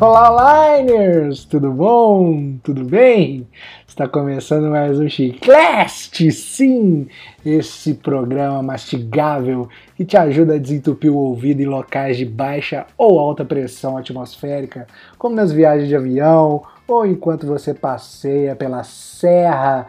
Olá, Liners! Tudo bom? Tudo bem? Está começando mais um Chicleste, sim! Esse programa mastigável que te ajuda a desentupir o ouvido em locais de baixa ou alta pressão atmosférica, como nas viagens de avião ou enquanto você passeia pela serra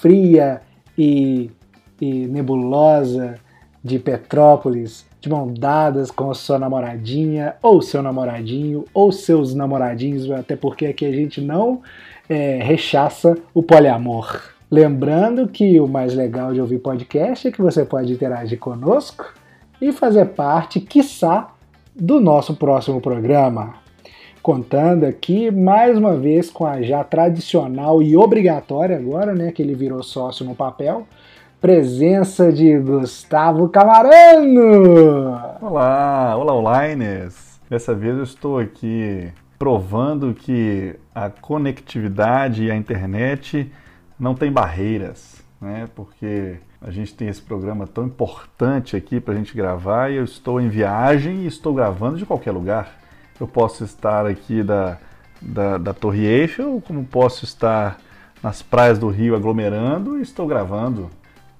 fria e, e nebulosa de Petrópolis de mão dadas com a sua namoradinha, ou seu namoradinho, ou seus namoradinhos, até porque aqui a gente não é, rechaça o poliamor. Lembrando que o mais legal de ouvir podcast é que você pode interagir conosco e fazer parte, quiçá, do nosso próximo programa. Contando aqui mais uma vez com a já tradicional e obrigatória agora, né, que ele virou sócio no papel, presença de Gustavo Camarano. Olá, olá, Liners. Dessa vez eu estou aqui provando que a conectividade e a internet não tem barreiras, né? Porque a gente tem esse programa tão importante aqui para a gente gravar e eu estou em viagem e estou gravando de qualquer lugar. Eu posso estar aqui da, da, da Torre Eiffel, como posso estar nas praias do Rio aglomerando e estou gravando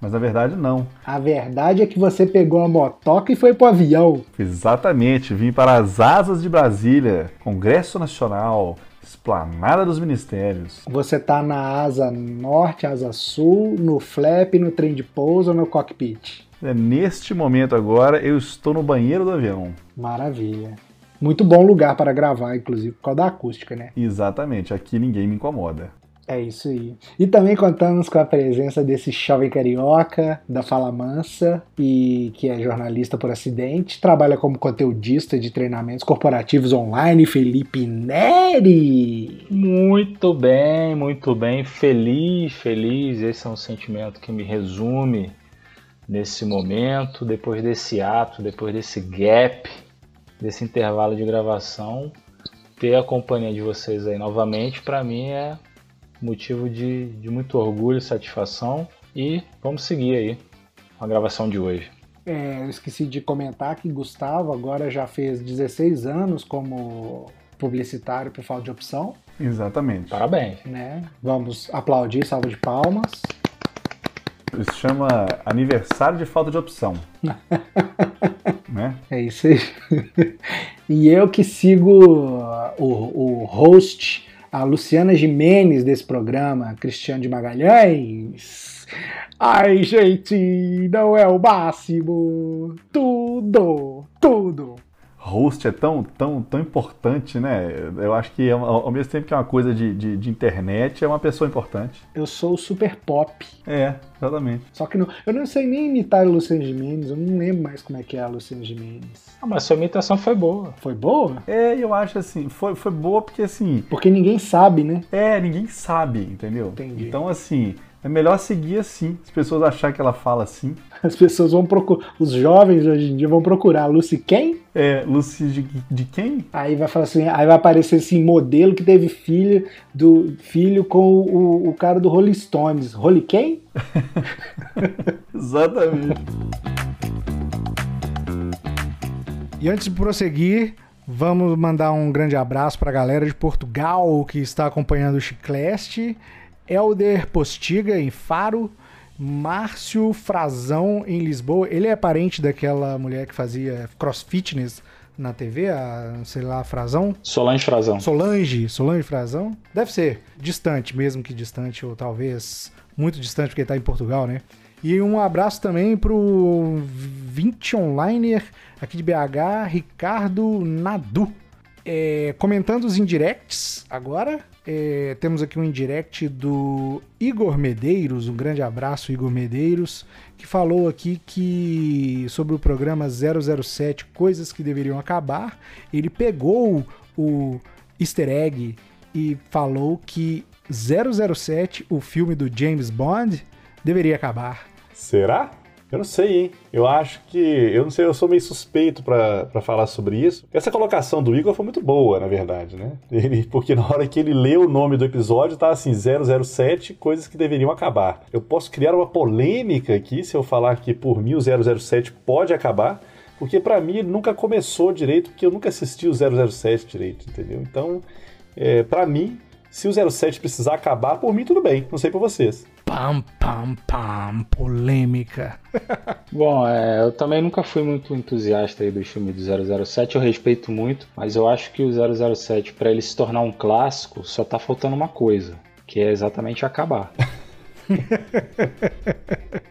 mas na verdade não. A verdade é que você pegou a motoca e foi pro avião. Exatamente, vim para as asas de Brasília, Congresso Nacional, Esplanada dos Ministérios. Você tá na asa norte, asa sul, no flap, no trem de pouso ou no cockpit? É, neste momento agora eu estou no banheiro do avião. Maravilha. Muito bom lugar para gravar, inclusive, por causa da acústica, né? Exatamente, aqui ninguém me incomoda. É isso aí. E também contamos com a presença desse jovem carioca da Fala Mansa e que é jornalista por acidente, trabalha como conteudista de treinamentos corporativos online, Felipe Neri. Muito bem, muito bem, feliz, feliz. Esse é um sentimento que me resume nesse momento, depois desse ato, depois desse gap, desse intervalo de gravação. Ter a companhia de vocês aí novamente, para mim é motivo de, de muito orgulho e satisfação. E vamos seguir aí a gravação de hoje. É, eu esqueci de comentar que Gustavo agora já fez 16 anos como publicitário por falta de opção. Exatamente. Parabéns. Né? Vamos aplaudir, salva de palmas. Isso chama aniversário de falta de opção. né? É isso aí. e eu que sigo o, o host a Luciana Jimenez desse programa, Cristiano de Magalhães. Ai, gente, não é o máximo. Tudo, tudo. Host é tão, tão, tão importante, né? Eu acho que ao mesmo tempo que é uma coisa de, de, de, internet, é uma pessoa importante. Eu sou o super pop. É, exatamente. Só que não, eu não sei nem imitar a Luciana Gimenez, eu não lembro mais como é que é a Luciana Gimenez. Ah, mas sua imitação foi boa. Foi boa? É, eu acho assim, foi, foi boa porque assim. Porque ninguém sabe, né? É, ninguém sabe, entendeu? Entendi. Então, assim, é melhor seguir assim. As pessoas acharem que ela fala assim. As pessoas vão procurar. Os jovens hoje em dia vão procurar Lucy quem? É, Lucy de, de quem? Aí vai falar assim, aí vai aparecer assim, modelo que teve filho do filho com o, o cara do Rolling Stones. Rolly quem? Exatamente. E antes de prosseguir, vamos mandar um grande abraço para a galera de Portugal que está acompanhando o Chicleste. Elder Postiga em Faro, Márcio Frazão em Lisboa. Ele é parente daquela mulher que fazia crossfitness na TV, a, sei lá, Frazão? Solange Frazão. Solange, Solange Frazão? Deve ser distante, mesmo que distante, ou talvez muito distante, porque ele está em Portugal, né? E um abraço também pro 20 Onliner aqui de BH, Ricardo Nadu. É, comentando os indirects agora, é, temos aqui um indirect do Igor Medeiros, um grande abraço, Igor Medeiros, que falou aqui que sobre o programa 007 Coisas que Deveriam Acabar, ele pegou o easter egg e falou que 007, o filme do James Bond, deveria acabar. Será? Eu não sei, hein? Eu acho que. Eu não sei, eu sou meio suspeito para falar sobre isso. Essa colocação do Igor foi muito boa, na verdade, né? Ele, porque na hora que ele leu o nome do episódio, tá assim: 007, coisas que deveriam acabar. Eu posso criar uma polêmica aqui se eu falar que por mim o 007 pode acabar. Porque para mim ele nunca começou direito, porque eu nunca assisti o 007 direito, entendeu? Então, é, para mim, se o 07 precisar acabar, por mim tudo bem. Não sei pra vocês. Pam, pam, pam, polêmica. Bom, é, eu também nunca fui muito entusiasta aí do filme do 007, eu respeito muito, mas eu acho que o 007, para ele se tornar um clássico, só tá faltando uma coisa, que é exatamente acabar.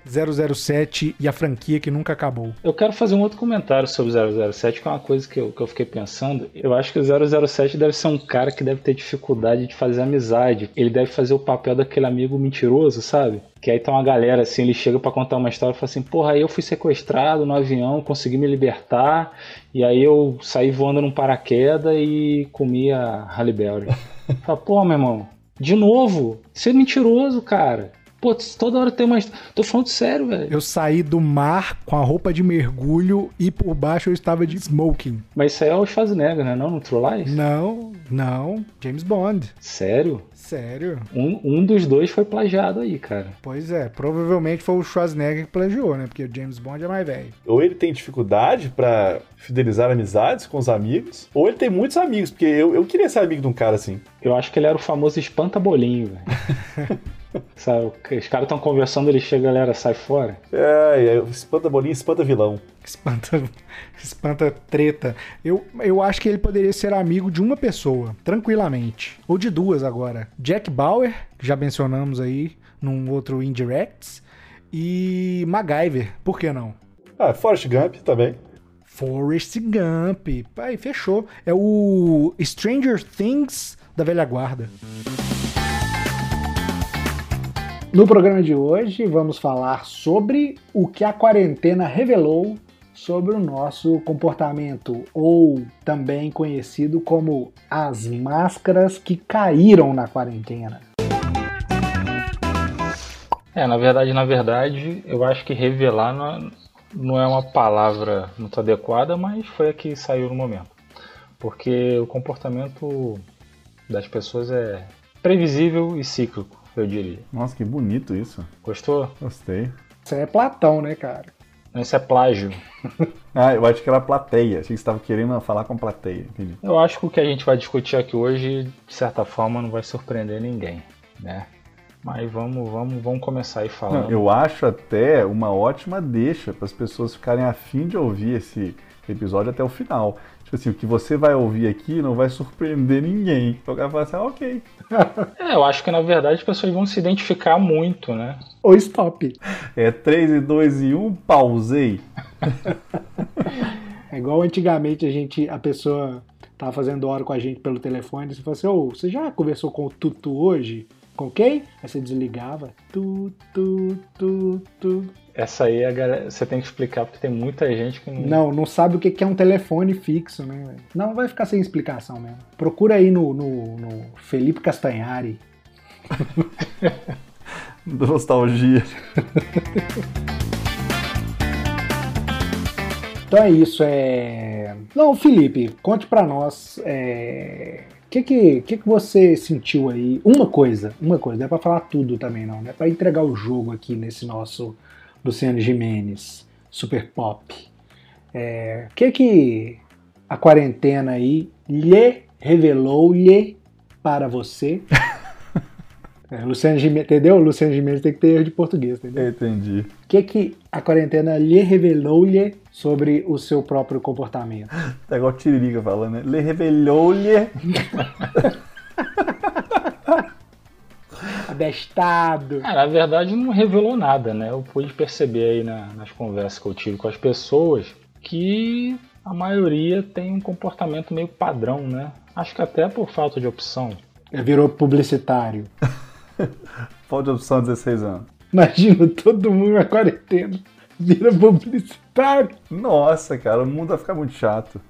007 e a franquia que nunca acabou. Eu quero fazer um outro comentário sobre 007, que é uma coisa que eu, que eu fiquei pensando. Eu acho que o 007 deve ser um cara que deve ter dificuldade de fazer amizade. Ele deve fazer o papel daquele amigo mentiroso, sabe? Que aí tá uma galera assim, ele chega para contar uma história e fala assim: Porra, aí eu fui sequestrado no avião, consegui me libertar, e aí eu saí voando num paraquedas e comi a Halle Berry. Fala, pô, meu irmão, de novo? Você é mentiroso, cara. Pô, toda hora tem uma. Tô falando sério, velho. Eu saí do mar com a roupa de mergulho e por baixo eu estava de smoking. Mas isso aí é o Schwarzenegger, né? Não, no True Lies? Não, não. James Bond. Sério? Sério. Um, um dos dois foi plagiado aí, cara. Pois é, provavelmente foi o Schwarzenegger que plagiou, né? Porque o James Bond é mais velho. Ou ele tem dificuldade para fidelizar amizades com os amigos, ou ele tem muitos amigos, porque eu, eu queria ser amigo de um cara assim. Eu acho que ele era o famoso espanta-bolinho, velho. Sabe, os caras estão conversando, ele chega, a galera sai fora. É, é espanta bolinha, espanta vilão. Espanta, espanta treta. Eu, eu acho que ele poderia ser amigo de uma pessoa, tranquilamente. Ou de duas agora. Jack Bauer, que já mencionamos aí num outro Indirects. E MacGyver, por que não? Ah, Forrest Gump também. Forrest Gump. Aí, fechou. É o Stranger Things da velha guarda. No programa de hoje, vamos falar sobre o que a quarentena revelou sobre o nosso comportamento, ou também conhecido como as máscaras que caíram na quarentena. É, na verdade, na verdade, eu acho que revelar não, não é uma palavra muito adequada, mas foi a que saiu no momento. Porque o comportamento das pessoas é previsível e cíclico eu diria. Nossa, que bonito isso. Gostou? Gostei. Isso é Platão, né, cara? Isso é plágio. ah, eu acho que era plateia. Achei que você estava querendo falar com plateia. Entendi. Eu acho que o que a gente vai discutir aqui hoje, de certa forma, não vai surpreender ninguém, né? Mas vamos, vamos, vamos começar aí falando. Não, eu acho até uma ótima deixa para as pessoas ficarem afim de ouvir esse episódio até o final. Tipo assim, o que você vai ouvir aqui não vai surpreender ninguém. Então o cara fala assim, ah, ok. é, eu acho que na verdade as pessoas vão se identificar muito, né? Ou stop. É 3 e 2 e 1, pausei. é igual antigamente a gente, a pessoa tava fazendo hora com a gente pelo telefone, e você fala assim, ô, oh, você já conversou com o Tutu hoje? Com quem? Aí você desligava. Tu, tu, tu, tu. Essa aí a galera, você tem que explicar porque tem muita gente que não. Não, não sabe o que é um telefone fixo, né? Não, vai ficar sem explicação mesmo. Procura aí no, no, no Felipe Castanhari. Nostalgia. então é isso. É... Não, Felipe, conte para nós. É que, que, que, que você sentiu aí? Uma coisa, uma coisa, não é pra falar tudo também não, não é pra entregar o jogo aqui nesse nosso Luciano Jimenez, Super Pop. É, o que que a quarentena aí lhe revelou-lhe para você? É, Luciano Gimenez, entendeu? Luciano Gimenez tem que ter erro de português, entendeu? Entendi. O que, que a quarentena lhe revelou-lhe sobre o seu próprio comportamento? Tá igual o Tiririca falando, né? Lhe revelou-lhe. Abestado. É, na verdade, não revelou nada, né? Eu pude perceber aí na, nas conversas que eu tive com as pessoas que a maioria tem um comportamento meio padrão, né? Acho que até por falta de opção. Virou publicitário. Falta de opção 16 anos. Imagina todo mundo na quarentena. Vira publicitário. Nossa, cara, o mundo vai ficar muito chato.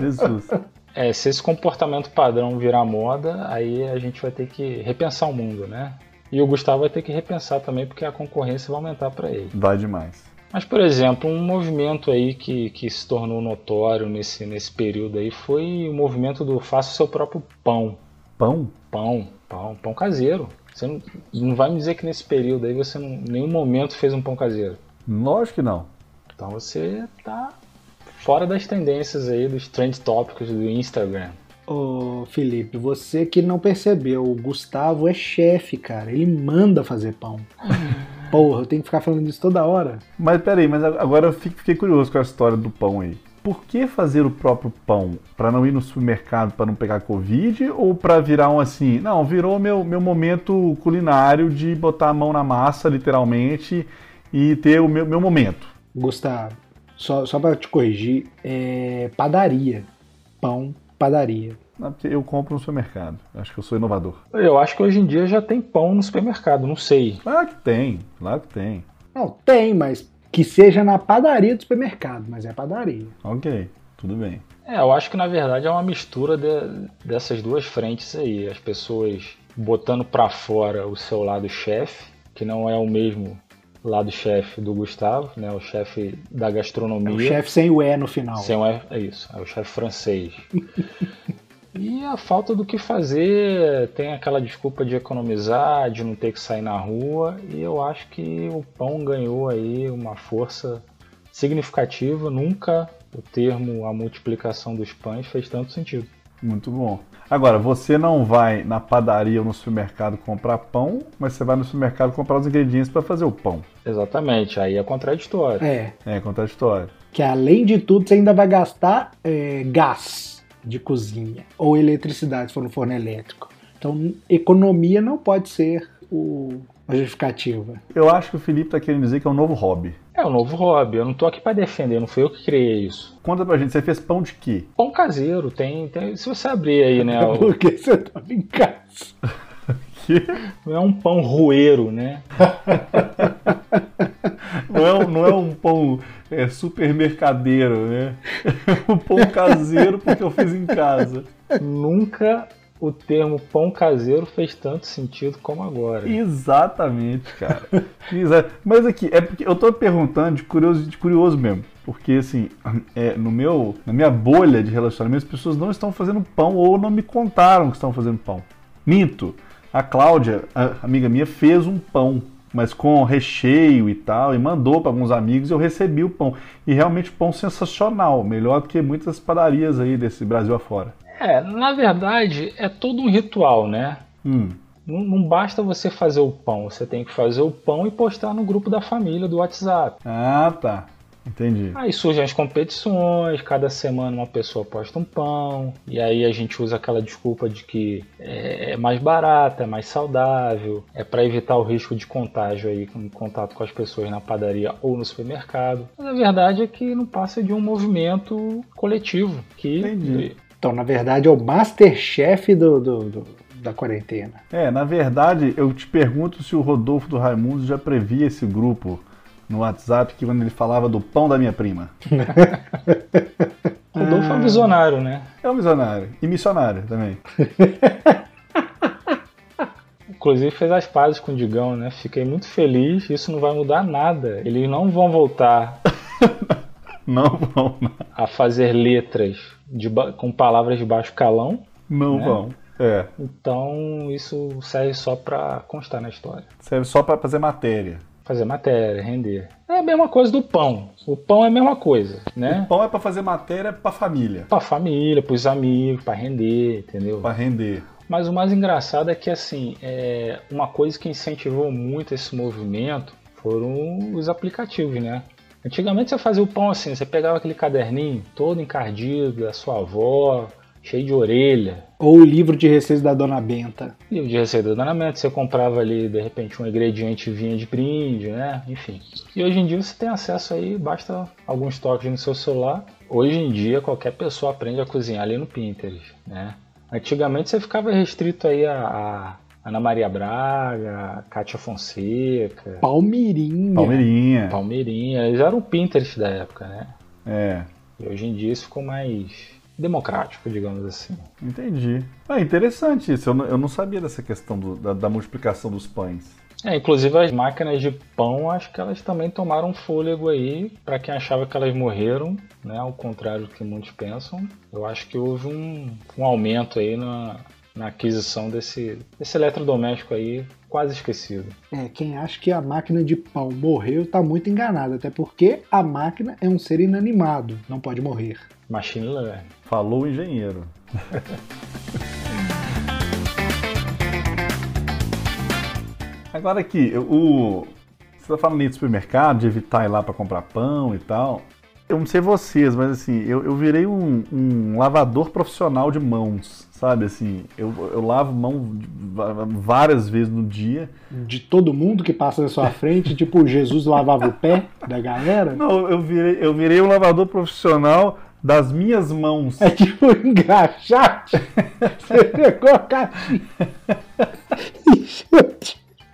Jesus. É, se esse comportamento padrão virar moda, aí a gente vai ter que repensar o mundo, né? E o Gustavo vai ter que repensar também, porque a concorrência vai aumentar para ele. Vai demais. Mas, por exemplo, um movimento aí que, que se tornou notório nesse, nesse período aí foi o movimento do faça o seu próprio pão. Pão? Pão, pão, pão caseiro. Você não, não vai me dizer que nesse período aí você não, em nenhum momento fez um pão caseiro. Lógico que não. Então você tá fora das tendências aí dos trend tópicos do Instagram. Ô, Felipe, você que não percebeu, o Gustavo é chefe, cara. Ele manda fazer pão. Porra, eu tenho que ficar falando isso toda hora. Mas peraí, mas agora eu fiquei curioso com a história do pão aí. Por que fazer o próprio pão? Para não ir no supermercado para não pegar Covid? Ou para virar um assim? Não, virou meu, meu momento culinário de botar a mão na massa, literalmente, e ter o meu, meu momento. Gustavo, só, só para te corrigir, é padaria. Pão, padaria. Não, porque eu compro no supermercado. Acho que eu sou inovador. Eu acho que hoje em dia já tem pão no supermercado, não sei. Claro que tem, claro que tem. Não, tem, mas que seja na padaria do supermercado, mas é padaria. Ok, tudo bem. É, eu acho que na verdade é uma mistura de, dessas duas frentes aí. As pessoas botando para fora o seu lado chefe, que não é o mesmo lado chefe do Gustavo, né? O chefe da gastronomia. É o chefe sem o E no final. Sem o E, é isso. É o chefe francês. E a falta do que fazer, tem aquela desculpa de economizar, de não ter que sair na rua, e eu acho que o pão ganhou aí uma força significativa. Nunca o termo a multiplicação dos pães fez tanto sentido. Muito bom. Agora, você não vai na padaria ou no supermercado comprar pão, mas você vai no supermercado comprar os ingredientes para fazer o pão. Exatamente, aí é contraditório. É. É contraditório. Que além de tudo, você ainda vai gastar é, gás de cozinha ou eletricidade, se for no forno elétrico. Então, economia não pode ser o, a justificativa. Eu acho que o Felipe está querendo dizer que é um novo hobby. É um novo hobby. Eu não estou aqui para defender, não fui eu que criei isso. Conta pra gente, você fez pão de quê? Pão caseiro, tem. tem se você abrir aí, né? O... Porque você estava em casa. Não é um pão roeiro, né? não, é, não é um pão é, supermercadeiro, né? É um pão caseiro porque eu fiz em casa. Nunca o termo pão caseiro fez tanto sentido como agora. Exatamente, cara. Mas aqui, é porque eu tô perguntando de curioso, de curioso mesmo. Porque, assim, é, no meu, na minha bolha de relacionamento, as pessoas não estão fazendo pão ou não me contaram que estão fazendo pão. Minto. A Cláudia, a amiga minha, fez um pão mas com recheio e tal, e mandou para alguns amigos e eu recebi o pão. E realmente pão sensacional, melhor do que muitas padarias aí desse Brasil afora. É, na verdade é todo um ritual, né? Hum. Não, não, basta você fazer o pão, você tem que fazer o pão e postar no grupo da família do WhatsApp. Ah, tá. Entendi. Aí surgem as competições, cada semana uma pessoa posta um pão, e aí a gente usa aquela desculpa de que é mais barato, é mais saudável, é para evitar o risco de contágio aí em contato com as pessoas na padaria ou no supermercado. Mas a verdade é que não passa de um movimento coletivo que. Entendi. Então, na verdade, é o masterchef do, do, do da quarentena. É, na verdade, eu te pergunto se o Rodolfo do Raimundo já previa esse grupo no WhatsApp que quando ele falava do pão da minha prima. Rodolfo é um visionário, né? É um visionário. E missionário também. Inclusive fez as pazes com o Digão, né? Fiquei muito feliz. Isso não vai mudar nada. Eles não vão voltar. não vão. A fazer letras de, com palavras de baixo calão. Não né? vão. É. Então isso serve só para constar na história. Serve só para fazer matéria fazer matéria, render. É a mesma coisa do pão. O pão é a mesma coisa, né? O pão é para fazer matéria para família. Para família, para os amigos, para render, entendeu? Para render. Mas o mais engraçado é que assim, é uma coisa que incentivou muito esse movimento foram os aplicativos, né? Antigamente você fazia o pão assim, você pegava aquele caderninho todo encardido da sua avó, cheio de orelha. Ou o livro de receitas da Dona Benta. Livro de receita da Dona Benta, você comprava ali, de repente, um ingrediente vinha de brinde, né? Enfim. E hoje em dia você tem acesso aí, basta alguns toques no seu celular. Hoje em dia qualquer pessoa aprende a cozinhar ali no Pinterest, né? Antigamente você ficava restrito aí a, a Ana Maria Braga, Kátia Fonseca. Palmeirinha. Palmeirinha. Palmeirinha. Eles eram o Pinterest da época, né? É. E hoje em dia isso ficou mais democrático, digamos assim. Entendi. Ah, interessante isso. Eu não, eu não sabia dessa questão do, da, da, multiplicação dos pães. É, inclusive as máquinas de pão, acho que elas também tomaram fôlego aí. Para quem achava que elas morreram, né? Ao contrário do que muitos pensam, eu acho que houve um, um aumento aí na, na aquisição desse, desse eletrodoméstico aí quase esquecido. É, quem acha que a máquina de pão morreu está muito enganado, até porque a máquina é um ser inanimado, não pode morrer. Machine learning. Falou o engenheiro. Agora aqui, o, você tá falando do supermercado, de evitar ir lá para comprar pão e tal. Eu não sei vocês, mas assim, eu, eu virei um, um lavador profissional de mãos, sabe? Assim, eu, eu lavo mão várias vezes no dia. De todo mundo que passa na sua frente, tipo Jesus lavava o pé da galera? Não, eu virei, eu virei um lavador profissional das minhas mãos. É tipo engraxate. Você pegou a caixinha e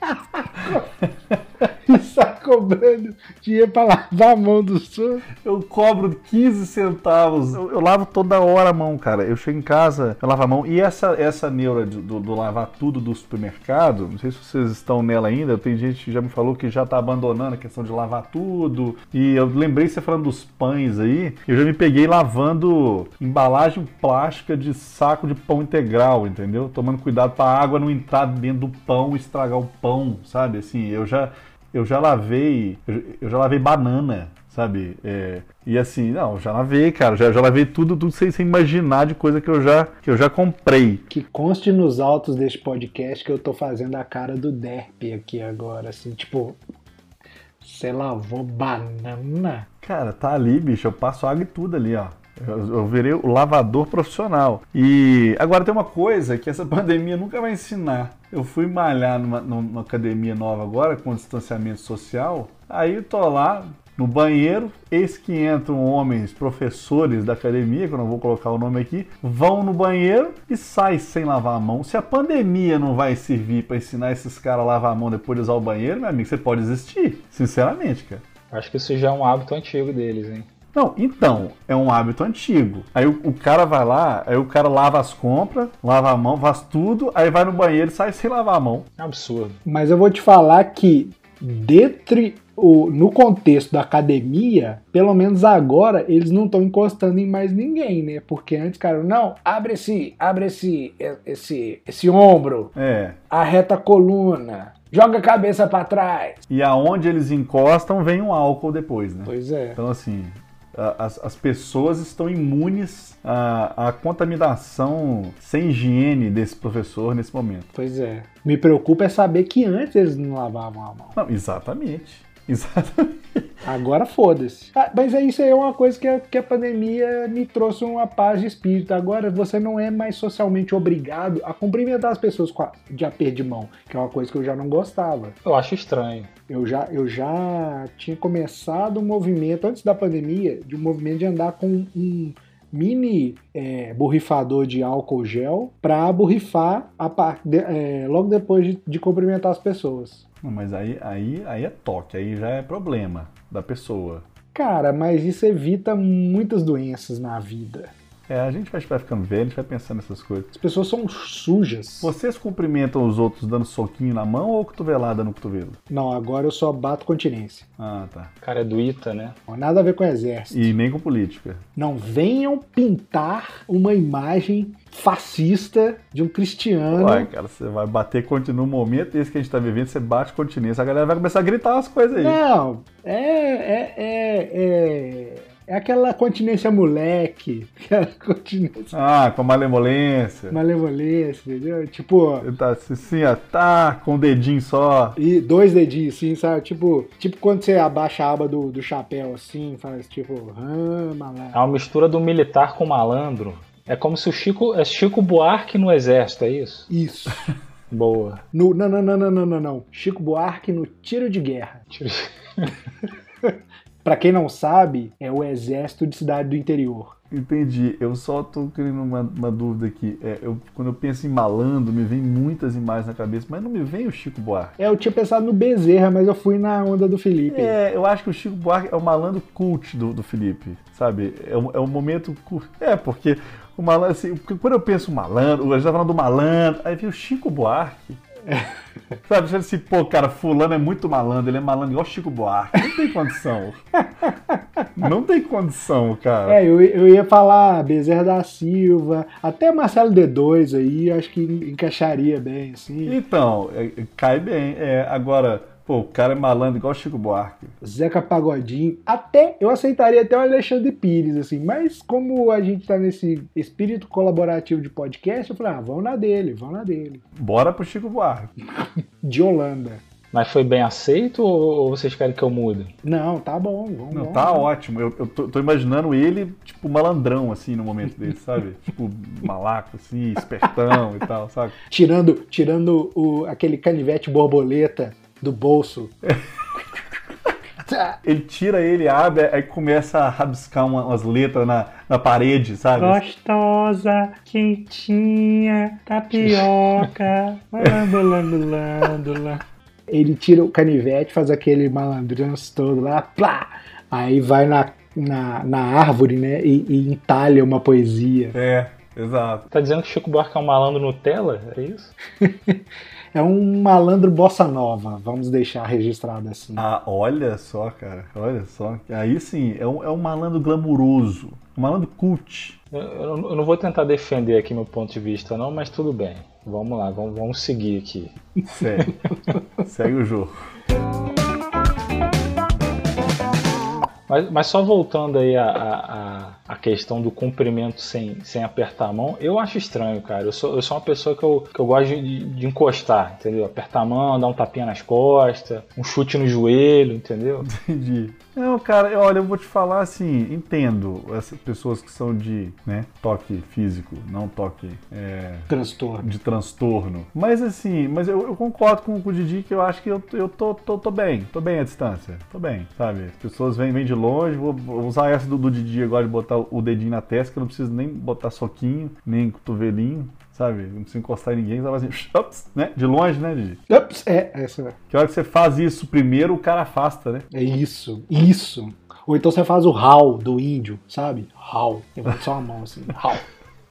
está cobrando dinheiro para lavar a mão do senhor. Eu cobro 15 centavos. Eu, eu, lavo toda hora a mão, cara. Eu chego em casa, eu lavo a mão. E essa, essa neura do, do, lavar tudo do supermercado, não sei se vocês estão nela ainda. Tem gente que já me falou que já está abandonando a questão de lavar tudo. E eu lembrei você falando dos pães aí. Eu já me peguei lavando embalagem plástica de saco de pão integral, entendeu? Tomando cuidado para a água não entrar dentro do pão estragar o pão, sabe? Assim, eu já eu já lavei, eu já lavei banana, sabe? É, e assim, não, já lavei, cara, já, já lavei tudo, tudo sem, sem imaginar de coisa que eu já que eu já comprei. Que conste nos autos deste podcast que eu tô fazendo a cara do Derp aqui agora, assim, tipo, você lavou banana? Cara, tá ali, bicho, eu passo água e tudo ali, ó. Eu, virei o lavador profissional. E agora tem uma coisa que essa pandemia nunca vai ensinar. Eu fui malhar numa, numa academia nova agora, com distanciamento social. Aí tô lá, no banheiro, eis que entram homens professores da academia, que eu não vou colocar o nome aqui, vão no banheiro e saem sem lavar a mão. Se a pandemia não vai servir para ensinar esses caras a lavar a mão depois de usar o banheiro, meu amigo, você pode existir, sinceramente, cara. Acho que isso já é um hábito antigo deles, hein? Não, então, é um hábito antigo. Aí o, o, cara vai lá, aí o cara lava as compras, lava a mão, faz tudo, aí vai no banheiro e sai sem lavar a mão. Absurdo. Mas eu vou te falar que dentro o, no contexto da academia, pelo menos agora, eles não estão encostando em mais ninguém, né? Porque antes, cara, não, abre esse, abre esse, esse, esse ombro, é. arreta a coluna, joga a cabeça para trás. E aonde eles encostam, vem um álcool depois, né? Pois é. Então, assim, as, as pessoas estão imunes à, à contaminação sem higiene desse professor nesse momento. Pois é. Me preocupa é saber que antes eles não lavavam a mão. Não, exatamente. Exatamente. Agora foda-se. Ah, mas é isso aí é uma coisa que a, que a pandemia me trouxe uma paz de espírito. Agora você não é mais socialmente obrigado a cumprimentar as pessoas com a, de aperto de mão, que é uma coisa que eu já não gostava. Eu acho estranho. Eu já, eu já tinha começado um movimento, antes da pandemia, de um movimento de andar com um mini é, borrifador de álcool gel para borrifar a é, logo depois de, de cumprimentar as pessoas. Não, mas aí, aí, aí é toque, aí já é problema da pessoa. Cara, mas isso evita muitas doenças na vida. É, a gente vai, vai ficando velho, a gente vai pensando nessas coisas. As pessoas são sujas. Vocês cumprimentam os outros dando soquinho na mão ou cotovelada no cotovelo? Não, agora eu só bato continência. Ah, tá. Cara, é do ITA, né? Não, nada a ver com exército. E nem com política. Não venham pintar uma imagem fascista de um cristiano. Ué, cara, você vai bater continua no momento esse que a gente tá vivendo, você bate continência, a galera vai começar a gritar as coisas aí. Não, é, é, é, é é aquela continência moleque. Aquela continência. Ah, com malemolência. Malemolência, entendeu? Tipo. Tá assim, ó, tá com o um dedinho só. E dois dedinhos, assim, sabe? Tipo, tipo quando você abaixa a aba do, do chapéu assim, faz tipo. Ah, malandro. É uma mistura do militar com malandro. É como se o Chico. É Chico Buarque no exército, é isso? Isso. Boa. No, não, não, não, não, não, não, não. Chico Buarque no tiro de guerra. Tiro de... Para quem não sabe, é o exército de cidade do interior. Entendi. Eu só tô querendo uma, uma dúvida aqui. É, eu, quando eu penso em malandro, me vem muitas imagens na cabeça, mas não me vem o Chico Buarque. É, eu tinha pensado no Bezerra, mas eu fui na onda do Felipe. É, eu acho que o Chico Buarque é o malandro cult do, do Felipe, sabe? É um, é um momento. É, porque o malandro, assim, quando eu penso malandro, a gente tá falando do malandro, aí vem o Chico Buarque. Sabe, assim, pô, cara, fulano é muito malandro, ele é malandro igual Chico Buarque. Não tem condição. Não tem condição, cara. É, eu, eu ia falar Bezerra da Silva, até Marcelo D2 aí, acho que encaixaria bem, assim. Então, é, cai bem. É, agora, Pô, o cara é malandro igual Chico Buarque. Zeca Pagodinho. Até, eu aceitaria até o Alexandre Pires, assim. Mas como a gente tá nesse espírito colaborativo de podcast, eu falei, ah, vão na dele, vão na dele. Bora pro Chico Buarque. de Holanda. Mas foi bem aceito ou vocês querem que eu mude? Não, tá bom. Vamos, Não, tá ótimo. Eu, eu tô, tô, imaginando ele, tipo, malandrão, assim, no momento dele, sabe? tipo, malaco, assim, espertão e tal, sabe? Tirando, tirando o, aquele canivete borboleta do bolso. ele tira ele, abre, aí começa a rabiscar uma, umas letras na, na parede, sabe? Gostosa, quentinha, tapioca, Ele tira o canivete, faz aquele malandranço todo lá, plá! Aí vai na, na, na árvore, né, e, e entalha uma poesia. É, exato. Tá dizendo que Chico Buarque é um malandro Nutella? É isso? é um malandro bossa nova, vamos deixar registrado assim. Ah, olha só, cara, olha só. Aí sim, é um, é um malandro glamuroso, um malandro cult. Eu, eu, não vou tentar defender aqui meu ponto de vista, não, mas tudo bem. Vamos lá, vamos, vamos seguir aqui. Segue, Segue o jogo. Mas, mas só voltando aí a, a, a, questão do cumprimento sem, sem apertar a mão, eu acho estranho, cara. Eu sou, eu sou uma pessoa que eu, que eu gosto de, de encostar, entendeu? Apertar a mão, dar um tapinha nas costas, um chute no joelho, entendeu? Entendi. Não, cara, olha, eu vou te falar assim, entendo essas pessoas que são de né, toque físico, não toque é, transtorno. de transtorno. Mas assim, mas eu, eu, concordo com, o Didi que eu acho que eu, eu tô, tô, tô bem, tô bem à distância, tô bem, sabe? As pessoas vêm, vêm de longe, vou, vou usar essa do, do Didi agora de botar o dedinho na testa, que eu não preciso nem botar soquinho, nem cotovelinho, sabe? Não precisa encostar em ninguém, você vai assim, ups, né? De longe, né, Didi? Ups, é, essa é. Que hora que você faz isso primeiro, o cara afasta, né? É isso, isso. Ou então você faz o hal do índio, sabe? Hal. Levanta só a mão assim, hal.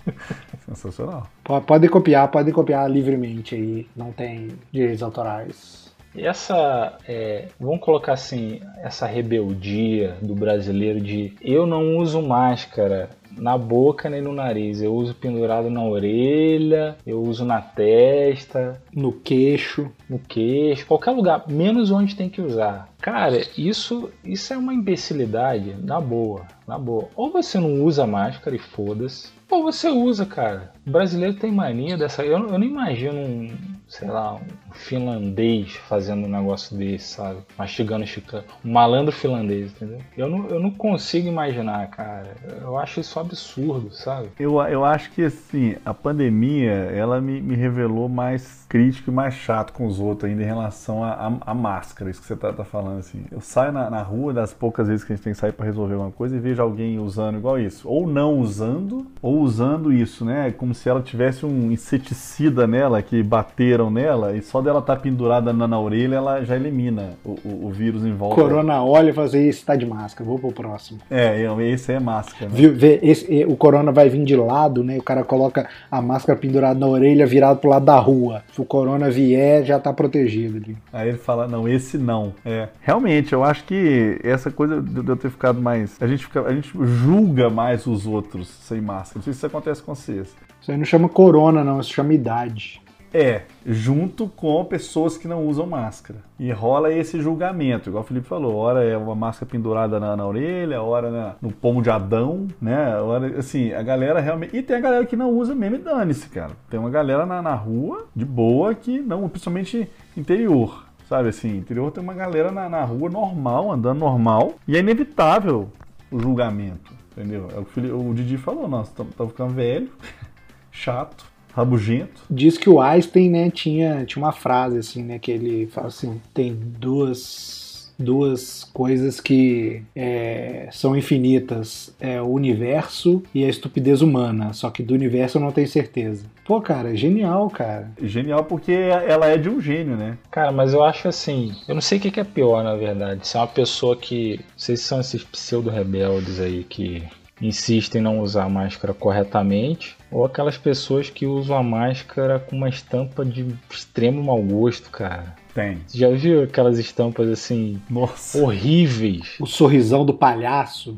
Sensacional. Podem copiar, podem copiar livremente aí, não tem direitos autorais. E essa, é, vamos colocar assim, essa rebeldia do brasileiro de eu não uso máscara, na boca nem no nariz. Eu uso pendurado na orelha, eu uso na testa, no queixo, no queixo, qualquer lugar, menos onde tem que usar. Cara, isso isso é uma imbecilidade, na boa, na boa. Ou você não usa máscara e foda-se, ou você usa, cara. O brasileiro tem mania dessa. Eu, eu não imagino um, sei lá, finlandês fazendo um negócio desse, sabe? Mastigando chiclete. Um malandro finlandês, entendeu? Eu não, eu não consigo imaginar, cara. Eu acho isso absurdo, sabe? Eu, eu acho que, assim, a pandemia, ela me, me revelou mais crítico e mais chato com os outros ainda em relação à máscara, isso que você tá, tá, falando, assim. Eu saio na, na rua, das poucas vezes que a gente tem que sair para resolver uma coisa, e vejo alguém usando igual isso. Ou não usando, ou usando isso, né? Como se ela tivesse um inseticida nela, que bateram nela, e só dela estar tá pendurada na, na, orelha, ela já elimina o, o, o vírus em volta. Corona olha e fazer isso, tá de máscara, vou pro próximo. É, esse é máscara. Né? Viu, vê, esse, o corona vai vir de lado, né? O cara coloca a máscara pendurada na orelha, virado pro lado da rua. Se o corona vier, já tá protegido. Aí ele fala, não, esse não. É. Realmente, eu acho que essa coisa de eu ter ficado mais. A gente, fica, a gente julga mais os outros sem máscara. Não sei se isso acontece com vocês. Isso aí não chama corona, não, isso chama idade. É, junto com pessoas que não usam máscara. E rola esse julgamento, igual o Felipe falou, hora é uma máscara pendurada na, na orelha, hora no pomo de Adão, né? Hora, assim, a galera realmente. E tem a galera que não usa mesmo e dane-se, cara. Tem uma galera na, na rua, de boa, que não, principalmente interior. Sabe assim, interior tem uma galera na, na rua normal, andando normal, e é inevitável o julgamento, entendeu? É o que o Didi falou, nossa, tá ficando velho, chato, rabugento. Diz que o Einstein, né, tinha, tinha uma frase assim, né, que ele fala assim, tem duas duas coisas que é, são infinitas: é o universo e a estupidez humana. Só que do universo eu não tenho certeza. Pô, cara, genial, cara. Genial porque ela é de um gênio, né? Cara, mas eu acho assim, eu não sei o que é pior, na verdade. Se é uma pessoa que. Não sei se são esses pseudo-rebeldes aí que insistem em não usar a máscara corretamente, ou aquelas pessoas que usam a máscara com uma estampa de extremo mau gosto, cara. Tem. Você já viu aquelas estampas assim Nossa. horríveis? O sorrisão do palhaço.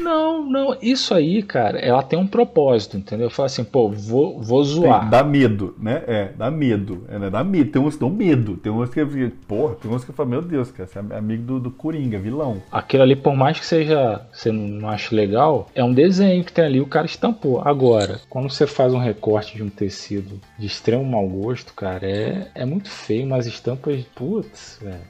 Não, não, isso aí, cara, ela tem um propósito, entendeu? Fala assim, pô, vou, vou zoar. Tem, dá medo, né? É, dá medo. É, né? Dá medo. Tem uns que dão medo. Tem uns que. Porra, tem uns que falam, meu Deus, cara, você é amigo do, do Coringa, vilão. Aquilo ali, por mais que seja. Você não ache legal, é um desenho que tem ali, o cara estampou. Agora, quando você faz um recorte de um tecido de extremo mau gosto, cara, é, é muito feio, umas estampas, putz, velho.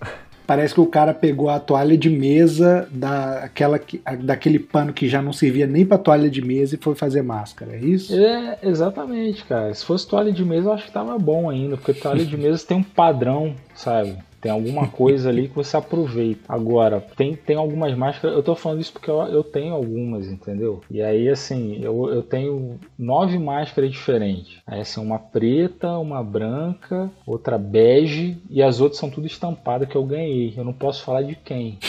Parece que o cara pegou a toalha de mesa da, aquela, daquele pano que já não servia nem pra toalha de mesa e foi fazer máscara, é isso? É, exatamente, cara. Se fosse toalha de mesa, eu acho que tava bom ainda, porque toalha de mesa tem um padrão, sabe? Tem alguma coisa ali que você aproveita. Agora, tem, tem algumas máscaras. Eu tô falando isso porque eu, eu tenho algumas, entendeu? E aí, assim, eu, eu tenho nove máscaras diferentes. Aí, assim, uma preta, uma branca, outra bege e as outras são tudo estampadas que eu ganhei. Eu não posso falar de quem.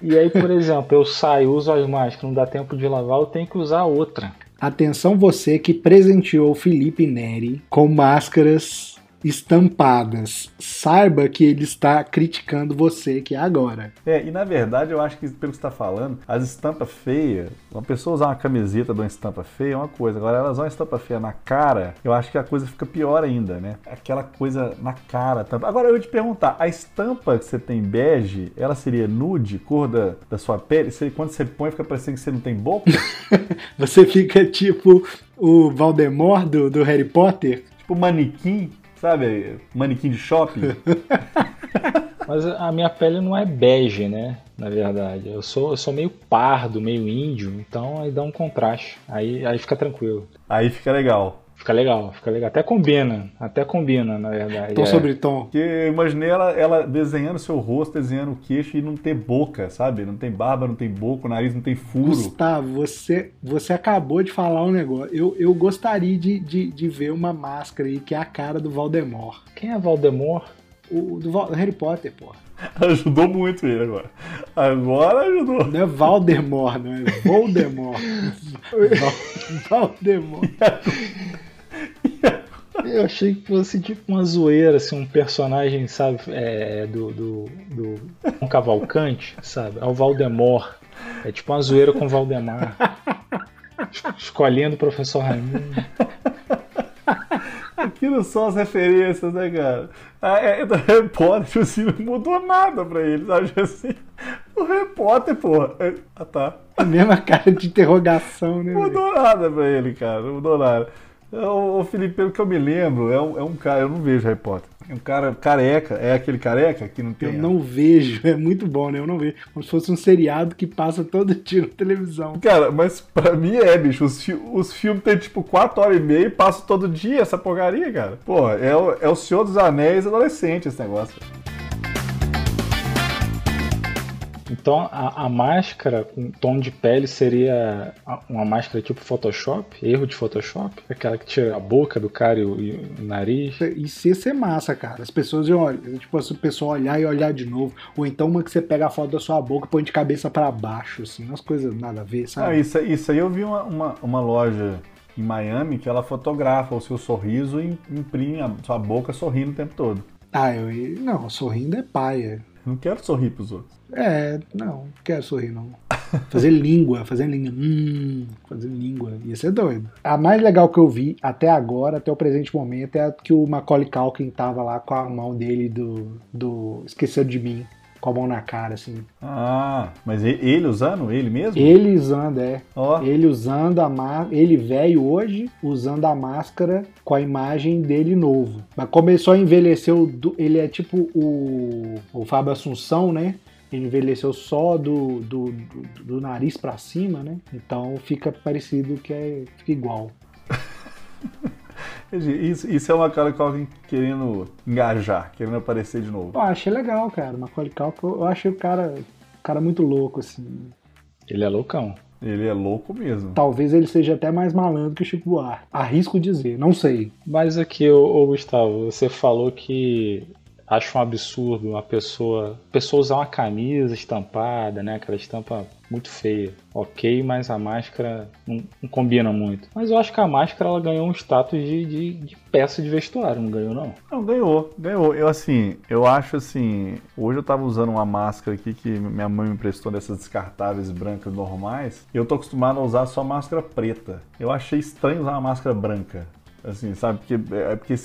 E aí, por exemplo, eu saio, uso as máscaras, não dá tempo de lavar, eu tenho que usar outra. Atenção você que presenteou Felipe Neri com máscaras estampadas. Saiba que ele está criticando você que é agora. É, e na verdade eu acho que, pelo que você está falando, as estampas feias, uma pessoa usar uma camiseta de uma estampa feia é uma coisa, agora ela usar uma estampa feia na cara, eu acho que a coisa fica pior ainda, né? Aquela coisa na cara. Agora eu ia te perguntar, a estampa que você tem bege, ela seria nude, cor da, da sua pele? Você, quando você põe, fica parecendo que você não tem boca? Você fica tipo o Valdemort do, do Harry Potter. tipo manequim, sabe? Manequim de shopping. Mas a minha pele não é bege, né? Na verdade. Eu sou, eu sou meio pardo, meio índio, então aí dá um contraste. Aí, aí fica tranquilo. Aí fica legal. Fica legal, fica legal. Até combina. Até combina, na verdade. Tom É. sobre tom. Porque eu imaginei ela, ela desenhando seu rosto, desenhando o queixo e não ter boca, sabe? Não tem barba, não tem boca, o nariz não tem furo. Gustavo, você, você acabou de falar um negócio. Eu, eu gostaria de, de, de ver uma máscara aí que é a cara do Valdemort. Quem é Valdemort? O do Val- Harry Potter, porra. Ajudou muito ele agora. Agora ajudou. Não é Valdemort, não é Voldemort. Val- Valdemort. Eu achei que fosse tipo uma zoeira, assim, um personagem, sabe, é, do, do, do um Cavalcante, sabe? É o Valdemort. É tipo uma zoeira com o Valdemar. Es- Escolhendo o professor Raimundo. Aquilo são as referências, né, cara? Ah, é, do Harry Potter, tipo assim, não mudou nada pra ele, sabe? Assim, o Potter, porra. É, Ah, tá. A mesma cara de interrogação, né? Não mudou nada pra ele, cara. Não mudou nada. O, o Felipe, pelo que eu me lembro, é um, é um cara, eu não vejo Harry Potter. É um cara careca, é aquele careca que não tem. Eu não vejo, é muito bom, né? Eu não vejo. Como se fosse um seriado que passa todo dia na televisão. Cara, mas pra mim é, bicho. Os, fi- os filmes tem tipo 4 horas e meia e passam todo dia essa porcaria, cara. Pô, é, o- é o Senhor dos Anéis adolescente esse negócio. Então a, a máscara com tom de pele seria uma máscara tipo Photoshop? Erro de Photoshop? Aquela que tira a boca do cara e o, e o nariz? Isso ia ser massa, cara. As pessoas iam olhar, tipo, se o pessoal olhar e olhar de novo. Ou então uma que você pega a foto da sua boca e põe de cabeça pra baixo, assim. Umas coisas nada a ver, Ah, sabe? isso, isso aí eu vi uma, uma, uma loja em Miami que ela fotografa o seu sorriso e imprime a sua boca sorrindo o tempo todo. Ah, eu ia- Não, sorrindo é paia. Não quero sorrir pros outros. É, não, não quero sorrir, não. Fazer língua, fazer língua. Hum, fazer língua. Ia ser doido. A mais legal que eu vi até agora, até o presente momento, é a que o Macaulay Culkin tava lá com a mão dele do. do Esqueceu de mim. Com a mão na cara, assim. Ah, mas ele usando? Ele mesmo? Ele usando, é. Ó, Ele usando a máscara. Ele velho hoje, usando a máscara com a imagem dele novo. Mas começou a envelhecer. o do- Ele é tipo o, o Fábio Assunção, né? Ele envelheceu só do, do, do, do nariz pra cima, né? Então fica parecido que é fica igual. Isso, isso é uma cara que alguém querendo engajar, querendo aparecer de novo. Eu achei legal, cara. Macaulay Culkin, eu achei o cara, o cara muito louco, assim. Ele é loucão. Ele é louco mesmo. Talvez ele seja até mais malandro que o Chico Buarque. Arrisco dizer, não sei. Mas aqui, ô, ô, Gustavo, você falou que acho um absurdo uma pessoa, pessoa usar uma camisa estampada, né? Aquela estampa muito feia. Ok, mas a máscara não, não, combina muito. Mas eu acho que a máscara ela ganhou um status de, de, de, peça de vestuário, não ganhou não? Não, ganhou, ganhou. Eu assim, eu acho assim, hoje eu tava usando uma máscara aqui que minha mãe me emprestou dessas descartáveis brancas normais. E eu tô acostumado a usar só máscara preta. Eu achei estranho usar uma máscara branca. Assim, sabe? Porque, é porque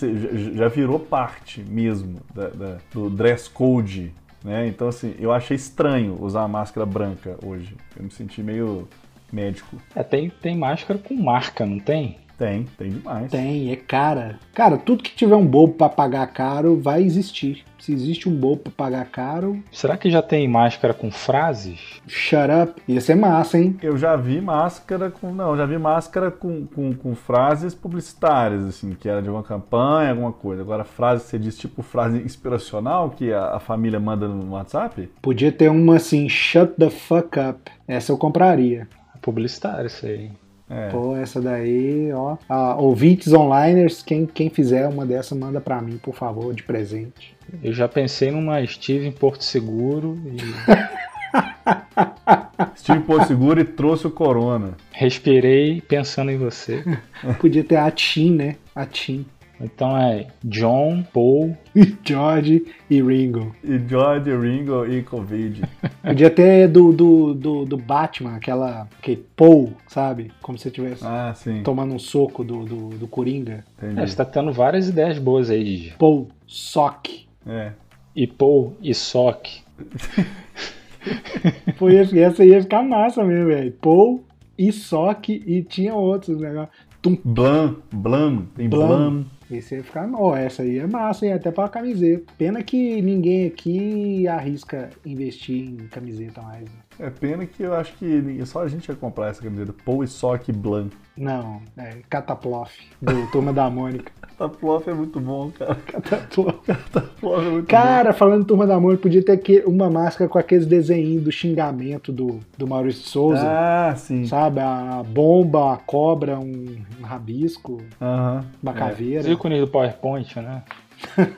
já virou parte mesmo da, da, do dress code né? Então, assim, eu achei estranho usar a máscara branca hoje. Eu me senti meio médico. É, tem, tem máscara com marca, não tem? Tem, tem demais. Tem, é cara. Cara, tudo que tiver um bobo para pagar caro vai existir. Se existe um bobo para pagar caro. Será que já tem máscara com frases? Shut up. Ia ser massa, hein? Eu já vi máscara com. Não, já vi máscara com, com, com frases publicitárias, assim, que era de uma campanha, alguma coisa. Agora, frase, você diz tipo frase inspiracional que a, a família manda no WhatsApp? Podia ter uma assim, shut the fuck up. Essa eu compraria. Publicitária, isso aí. É. Pô, essa daí, ó. Ah, ouvintes onliners, quem, quem fizer uma dessa, manda para mim, por favor, de presente. Eu já pensei numa Steve em Porto Seguro e. Estive em Porto Seguro e trouxe o Corona. Respirei pensando em você. Podia ter a Tim, né? A Tim. Então é John, Paul, George e Ringo. E George, Ringo e Covid. Podia ter do, do, do, do, Batman, aquela. Que Paul, sabe? Como se estivesse ah, tomando um soco do, do, do Coringa. É, você tá tendo várias ideias boas aí, Didi. Paul, Sock. É. E Paul e Sock. Pô, essa ia ficar massa mesmo, velho. Paul e Sock e tinha outros negócios. Tum. Blam, Blam, tem Blam. Blam. Esse ia ficar. Ó, oh, essa aí é massa, hein? Até pra camiseta. Pena que ninguém aqui arrisca investir em camiseta mais. Né? É pena que eu acho que só a gente ia comprar essa camiseta. Paul e Sock Blanc. Não, é Cataplof, do Turma da Mônica. Cataplof é muito bom, cara. Cataplof. Cataplof é muito cara, bom. falando Turma da Mônica, podia ter uma máscara com aqueles desenhinhos do xingamento do, do Maurício de Souza. Ah, sim. Sabe? A bomba, a cobra, um, um rabisco, uhum. uma é. caveira. Ícone do PowerPoint, né?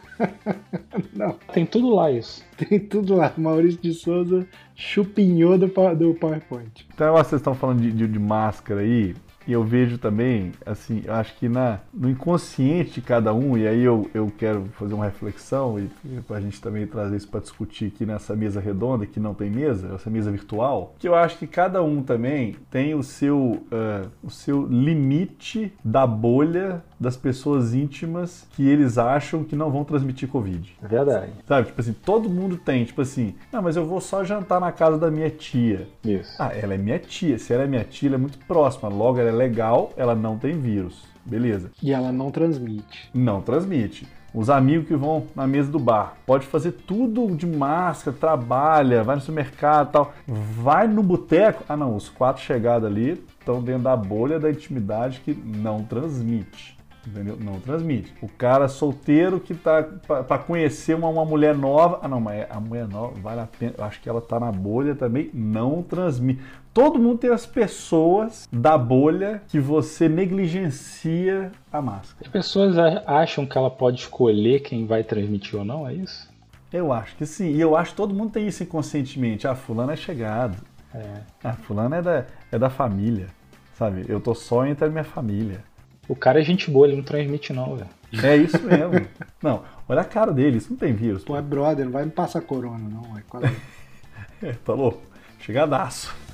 Não. Tem tudo lá isso. Tem tudo lá. Maurício de Souza chupinhou do, do PowerPoint. Então vocês estão falando de, de, de máscara aí. E eu vejo também, assim, eu acho que na, no inconsciente de cada um, e aí eu, eu quero fazer uma reflexão e, e para a gente também trazer isso para discutir aqui nessa mesa redonda, que não tem mesa, essa mesa virtual, que eu acho que cada um também tem o seu, uh, o seu limite da bolha das pessoas íntimas que eles acham que não vão transmitir Covid. É verdade. Sabe, tipo assim, todo mundo tem, tipo assim, não, mas eu vou só jantar na casa da minha tia. Isso. Ah, ela é minha tia. Se ela é minha tia, ela é muito próxima. Logo, ela é legal, ela não tem vírus. Beleza. E ela não transmite. Não transmite. Os amigos que vão na mesa do bar, pode fazer tudo de máscara, trabalha, vai no supermercado tal. Vai no boteco. Ah, não, os quatro chegados ali estão dentro da bolha da intimidade que não transmite entendeu? Não transmite. O cara solteiro que tá para conhecer uma, uma mulher nova, ah não, mas a mulher nova vale a pena, eu acho que ela tá na bolha também, não transmite. Todo mundo tem as pessoas da bolha que você negligencia a máscara. As pessoas acham que ela pode escolher quem vai transmitir ou não, é isso? Eu acho que sim. E eu acho que todo mundo tem isso inconscientemente. Ah, fulano é chegado. É. Ah, fulano é da, é da família. Sabe? Eu tô só entre a minha família. O cara é gente boa, ele não transmite não, velho. É isso mesmo. não, olha a cara dele, isso não tem vírus. Pô, é brother, não vai me passar corona, não. É quase... é, tá louco. Chegadaço.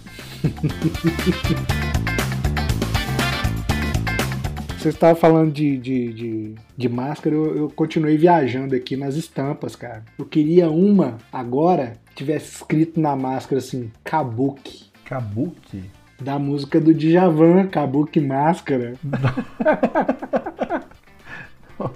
Você estava falando de, de, de, de máscara, eu, eu, continuei viajando aqui nas estampas, cara. Eu queria uma agora tivesse escrito na máscara assim, Kabuki. Kabuki? da música do Djavan, Kabuki Máscara.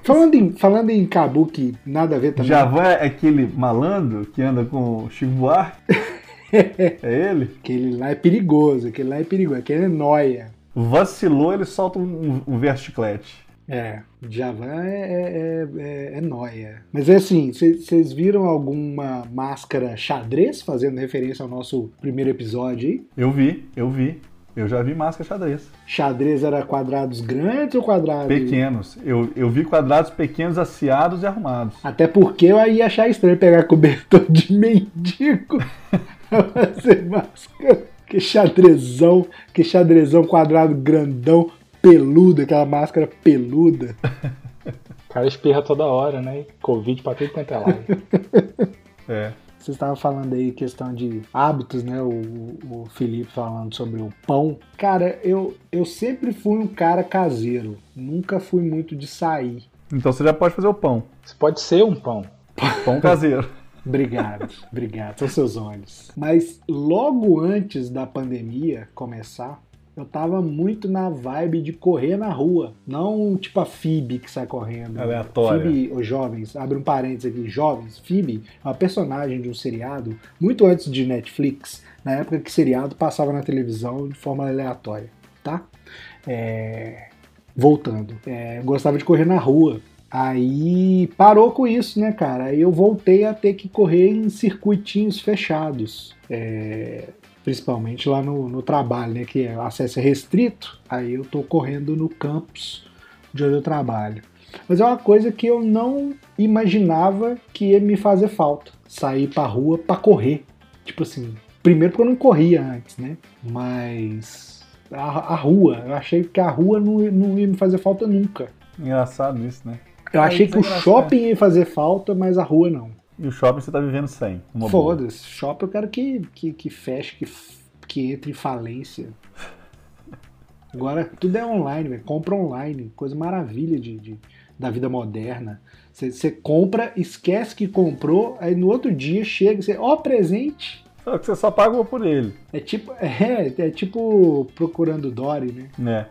falando, em, falando em Kabuki, nada a ver também. Djavan é aquele malandro que anda com o Chico Buarque? é ele? Aquele lá é perigoso, aquele lá é perigoso, aquele é noia. Vacilou, ele solta um, um verso chiclete. É, Javan é, é, é, é nóia. Mas é assim, vocês viram alguma máscara xadrez fazendo referência ao nosso primeiro episódio aí? Eu vi, eu vi. Eu já vi máscara xadrez. Xadrez era quadrados grandes ou quadrados? Pequenos. Eu, eu vi quadrados pequenos, aciados e arrumados. Até porque eu ia achar estranho pegar cobertor de mendigo fazer máscara. Que xadrezão, que xadrezão quadrado grandão, peludo, aquela máscara peluda. O cara espirra toda hora, né? Covid pra tudo quanto é lado. É. Você estava falando aí questão de hábitos, né? O, o Felipe falando sobre o pão. Cara, eu, eu sempre fui um cara caseiro. Nunca fui muito de sair. Então você já pode fazer o pão. Você pode ser um pão. Pão caseiro. Obrigado, obrigado. São seus olhos. Mas logo antes da pandemia começar, eu tava muito na vibe de correr na rua. Não tipo a Phoebe que sai correndo. Aleatória. Phoebe, os jovens, abre um parênteses aqui, jovens. Phoebe é uma personagem de um seriado muito antes de Netflix, na época que seriado passava na televisão de forma aleatória, tá? É, Voltando, é, gostava de correr na rua. Aí parou com isso, né, cara? Aí eu voltei a ter que correr em circuitinhos fechados. É, principalmente lá no, no trabalho, né? Que o acesso é restrito. Aí eu tô correndo no campus de onde eu trabalho. Mas é uma coisa que eu não imaginava que ia me fazer falta. Sair pra rua pra correr. Tipo assim, primeiro porque eu não corria antes, né? Mas a, a rua, eu achei que a rua não, não ia me fazer falta nunca. Engraçado isso, né? Eu É, achei que é o shopping ia fazer falta, mas a rua não. E o shopping você tá vivendo sem. Foda-se, shopping eu quero que, que, que feche, que, que entre em falência. Agora tudo é online, velho. Compra online, coisa maravilha de, de- da vida moderna. Você você compra, esquece que comprou, aí no outro dia chega, você, ó, presente. Só que você só paga por ele. É tipo, é, é tipo procurando Dory, né? Né?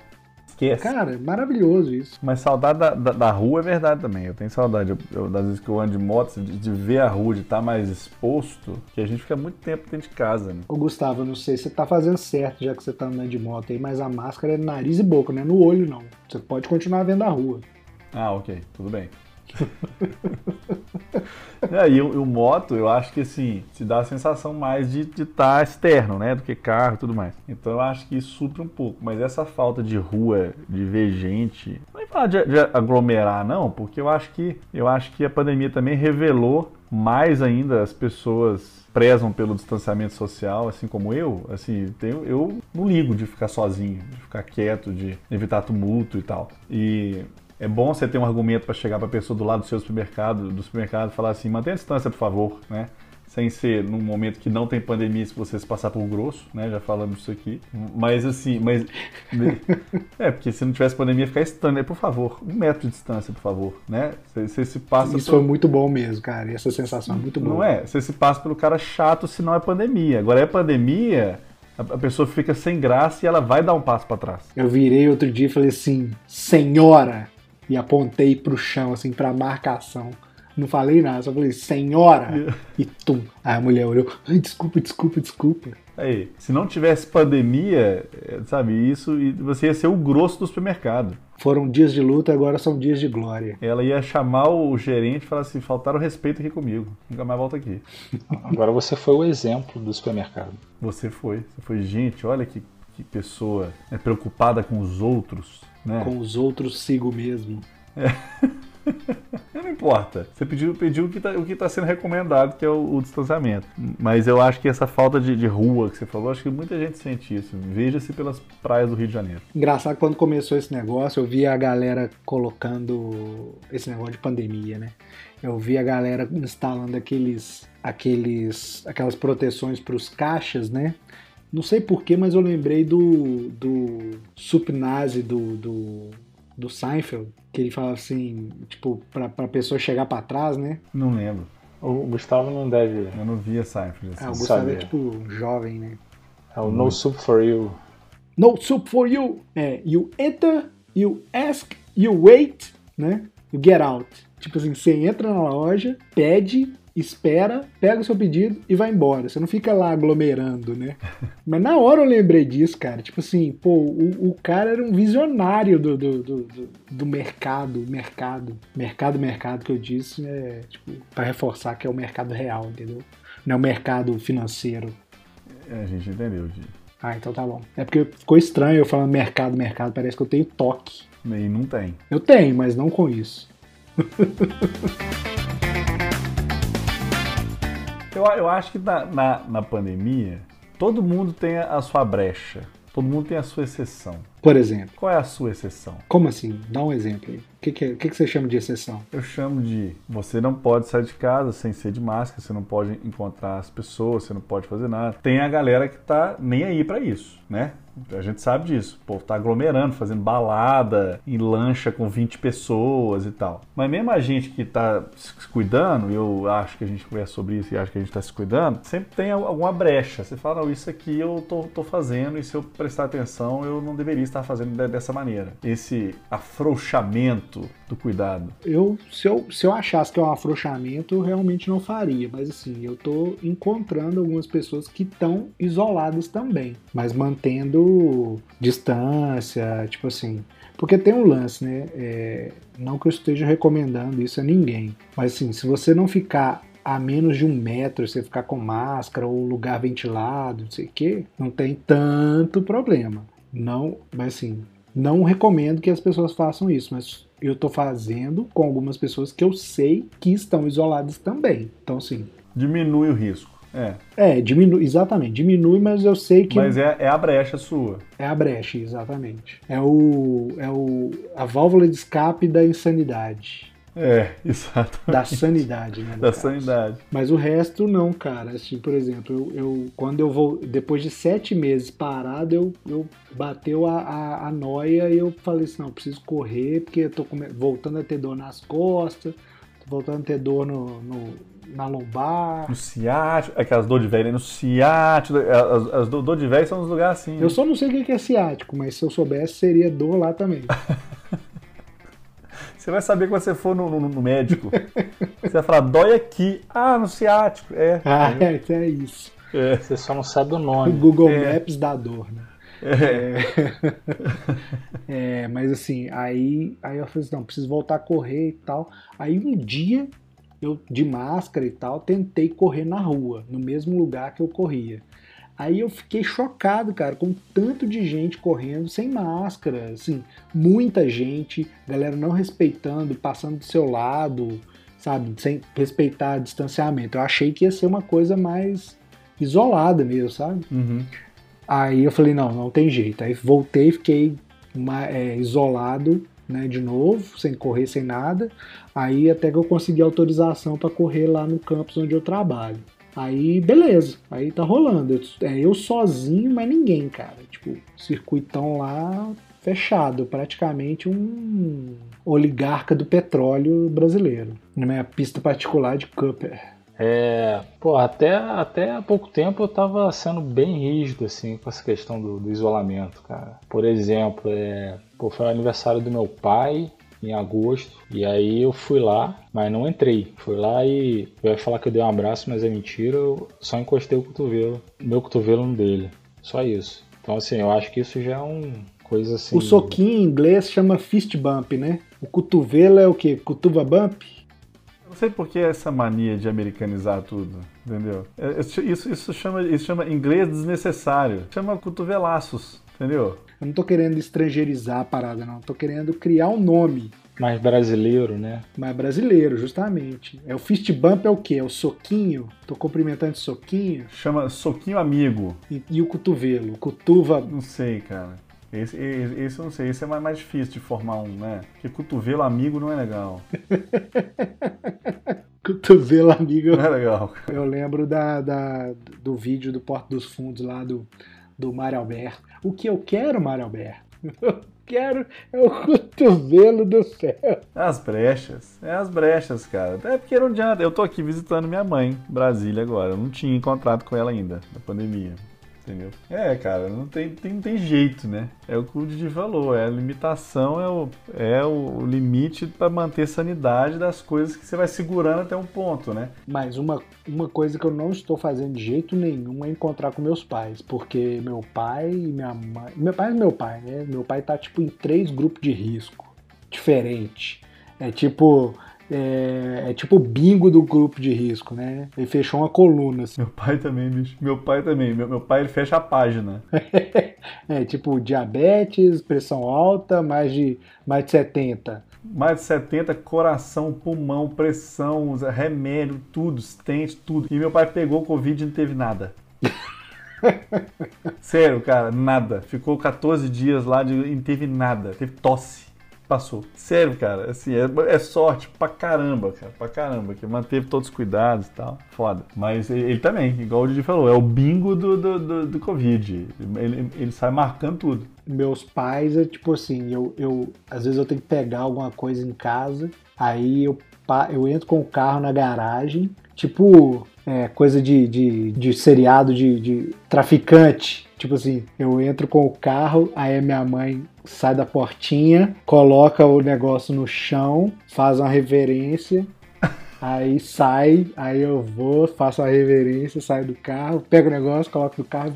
Esquece. Cara, maravilhoso isso. Mas saudade da, da, da rua é verdade também. Eu tenho saudade, eu, eu, das vezes que eu ando de moto, de, de ver a rua, de estar mais exposto, que a gente fica muito tempo dentro de casa, né? Ô Gustavo, eu não sei se você tá fazendo certo já que você tá andando de moto aí, mas a máscara é nariz e boca, não é no olho não. Você pode continuar vendo a rua. Ah, ok, tudo bem. é, e o, moto, eu acho que assim, te dá a sensação mais de estar externo, né? Do que carro e tudo mais. Então eu acho que isso supre um pouco. Mas essa falta de rua, de ver gente. Não é falar de, de aglomerar, não, porque eu acho que eu acho que a pandemia também revelou mais ainda as pessoas prezam pelo distanciamento social, assim como eu, assim, tenho, eu não ligo de ficar sozinho, de ficar quieto, de evitar tumulto e tal. E é bom você ter um argumento para chegar para a pessoa do lado do seu supermercado, do supermercado, e falar assim, mantenha a distância, por favor, né? Sem ser num momento que não tem pandemia, se você se passar por grosso, né? Já falamos disso aqui. Mas assim, mas. É, porque se não tivesse pandemia, ficar estranho, né? Por favor, um metro de distância, por favor, né? Você, você se passa. Isso por- foi muito bom mesmo, cara. E essa sensação é muito boa. não é? Você se passa pelo cara chato se não é pandemia. Agora é pandemia, a pessoa fica sem graça e ela vai dar um passo para trás. Eu virei outro dia e falei assim, senhora! E apontei pro chão, assim, pra marcação. Não falei nada, só falei, senhora! E tum. Aí a mulher olhou, ai, desculpa, desculpa, desculpa. Aí, se não tivesse pandemia, é, sabe, isso e você ia ser o grosso do supermercado. Foram dias de luta, agora são dias de glória. Ela ia chamar o gerente e falar assim: faltaram respeito aqui comigo, nunca mais volta aqui. Agora você foi o exemplo do supermercado. Você foi, você foi, gente, olha que, que pessoa é preocupada com os outros, né? Com os outros sigo mesmo. Não importa. Você pediu, pediu o que está tá sendo recomendado, que é o, o distanciamento. Mas eu acho que essa falta de, de rua que você falou, acho que muita gente sente isso. Veja-se pelas praias do Rio de Janeiro. Engraçado, quando começou esse negócio, eu vi a galera colocando esse negócio de pandemia, né? Eu vi a galera instalando aqueles, aqueles, aquelas proteções para os caixas, né? Não sei porquê, mas eu lembrei do, do Supnazi do, do, do Seinfeld, que ele fala assim, tipo, pra, pra pessoa chegar para trás, né? Não lembro. O Gustavo não deve. Eu não via Seinfeld. Assim. Ah, o Gustavo é saber. tipo jovem, né? É o No Soup for You. No soup for you. É, you enter, you ask, you wait, né? You get out. Tipo assim, você entra na loja, pede, espera, pega o seu pedido e vai embora. Você não fica lá aglomerando, né? Mas na hora eu lembrei disso, cara. Tipo assim, pô, o, o cara era um visionário do, do, do, do- do mercado, mercado. Mercado, mercado que eu disse, é, tipo, pra reforçar que é o mercado real, entendeu? Não é o mercado financeiro. É, a gente entendeu, Gi. Ah, então tá bom. É porque ficou estranho eu falando mercado, mercado, parece que eu tenho toque. E não tem. Eu tenho, mas não com isso. eu, eu acho que na, na, na pandemia, todo mundo tem a sua brecha. Todo mundo tem a sua exceção. Por exemplo. Qual é a sua exceção? Como assim? Dá um exemplo aí. Que, que, é, que, que você chama de exceção? Eu chamo de você não pode sair de casa sem ser de máscara, você não pode encontrar as pessoas, você não pode fazer nada. Tem a galera que tá nem aí para isso, né? A gente sabe disso. O povo tá aglomerando, fazendo balada em lancha com 20 pessoas e tal. Mas mesmo a gente que tá se cuidando, eu acho que a gente conversa sobre isso e acho que a gente tá se cuidando, sempre tem alguma brecha. Você fala, não, isso aqui eu tô, tô fazendo e se eu prestar atenção eu não deveria estar fazendo dessa maneira. Esse afrouxamento do cuidado. Eu se, eu, se eu achasse que é um afrouxamento, eu realmente não faria. Mas assim, eu tô encontrando algumas pessoas que estão isoladas também, mas mantendo distância, tipo assim. Porque tem um lance, né? É, não que eu esteja recomendando isso a ninguém, mas assim, se você não ficar a menos de um metro, você ficar com máscara ou lugar ventilado, não sei o que, não tem tanto problema. Não, mas assim, não recomendo que as pessoas façam isso, mas eu tô fazendo com algumas pessoas que eu sei que estão isoladas também. Então, assim. Diminui o risco. É. É, diminui, exatamente, diminui, mas eu sei que. Mas é, é a brecha sua. É a brecha, exatamente. É o. É o. a válvula de escape da insanidade. É, exatamente. Da sanidade, né? Da caso. sanidade. Mas o resto não, cara. Assim, por exemplo, eu, eu, quando eu vou. Depois de sete meses parado, eu, eu bateu a, a, a noia e eu falei assim, não, preciso correr, porque eu tô voltando a ter dor nas costas, tô voltando a ter dor no, no na lombar. No ciático, aquelas dor de velho, no ciático, as, as dor de velho são nos lugares assim. Eu só não sei o que é ciático, mas se eu soubesse, seria dor lá também. você vai saber quando você for no, no, no, médico. Você vai falar, dói aqui. Ah, no ciático. É. Ah, é, é isso. É. Você só não sabe o nome. O Google é. Maps dá dor, né? É. é. mas assim, aí, aí eu falei assim, não, preciso voltar a correr e tal. Aí um dia eu de máscara e tal, tentei correr na rua, no mesmo lugar que eu corria. Aí eu fiquei chocado, cara, com tanto de gente correndo sem máscara, assim, muita gente, galera não respeitando, passando do seu lado, sabe, sem respeitar distanciamento. Eu achei que ia ser uma coisa mais isolada mesmo, sabe? Uhum. Aí eu falei, não, não tem jeito. Aí voltei, fiquei é, isolado né, de novo, sem correr, sem nada. Aí até que eu consegui autorização para correr lá no campus onde eu trabalho. Aí, beleza, aí tá rolando. Eu, é eu sozinho, mas ninguém, cara. Tipo, circuitão lá fechado, praticamente um oligarca do petróleo brasileiro. Na minha pista particular de Cooper. É, pô, até, até há pouco tempo eu tava sendo bem rígido, assim, com essa questão do, do isolamento, cara. Por exemplo, é, pô, foi o aniversário do meu pai, em agosto. E aí eu fui lá, mas não entrei. Fui lá e eu ia falar que eu dei um abraço, mas é mentira. Eu só encostei o cotovelo, meu cotovelo no dele. Só isso. Então assim, eu acho que isso já é um coisa assim. O soquinho em inglês chama fist bump, né? O cotovelo é o quê? Cutuva bump? Não sei por que essa mania de americanizar tudo, entendeu? É, isso, isso, chama, isso chama inglês desnecessário. Chama cotovelaços, entendeu? Eu não tô querendo estrangeirizar a parada, não. Tô querendo criar um nome. Mais brasileiro, né? Mais brasileiro, justamente. É o fist bump é o quê? É o soquinho? Tô cumprimentando de soquinho? Chama soquinho amigo. E, e o cotovelo? Cutuva. Não sei, cara. Esse, esse, esse, eu não sei, esse é mais, mais difícil de formar um, né? Porque cotovelo amigo não é legal. cotovelo amigo. Não é legal. Eu lembro da, da, do vídeo do Porto dos Fundos lá do, do Mário Alberto. O que eu quero, Mário Alberto? Eu quero é o cotovelo do céu. As brechas. É as brechas, cara. É porque não adianta. Eu tô aqui visitando minha mãe, Brasília, agora. Eu não tinha encontrado com ela ainda, na pandemia entendeu? É, cara, não tem, tem, não tem jeito, né? É o que o Didi falou, é a limitação, é o, é o limite para manter a sanidade das coisas que você vai segurando até um ponto, né? Mas uma, uma coisa que eu não estou fazendo de jeito nenhum é encontrar com meus pais, porque meu pai e minha mãe. Meu pai é meu pai, né? Meu pai tá tipo em três grupos de risco diferente. É tipo, é, é tipo o bingo do grupo de risco, né? Ele fechou uma coluna. Assim. Meu pai também, bicho. Meu pai também. Meu, meu pai ele fecha a página. é tipo diabetes, pressão alta, mais de, mais de 70. Mais de 70, coração, pulmão, pressão, remédio, tudo, stente, tudo. E meu pai pegou o Covid e não teve nada. Sério, cara, nada. Ficou 14 dias lá e não teve nada. Teve tosse passou. Sério, cara, assim, é, é, sorte pra caramba, cara, pra caramba, que manteve todos os cuidados e tal, foda. Mas ele, ele também, igual o Didi falou, é o bingo do, do, do, do Covid, ele, ele sai marcando tudo. Meus pais, é tipo assim, eu, eu, às vezes eu tenho que pegar alguma coisa em casa, aí eu, eu entro com o carro na garagem, tipo é, coisa de, de, de seriado de, de traficante, Tipo assim, eu entro com o carro, aí minha mãe sai da portinha, coloca o negócio no chão, faz uma reverência, aí sai, aí eu vou, faço a reverência, saio do carro, pego o negócio, coloco no carro,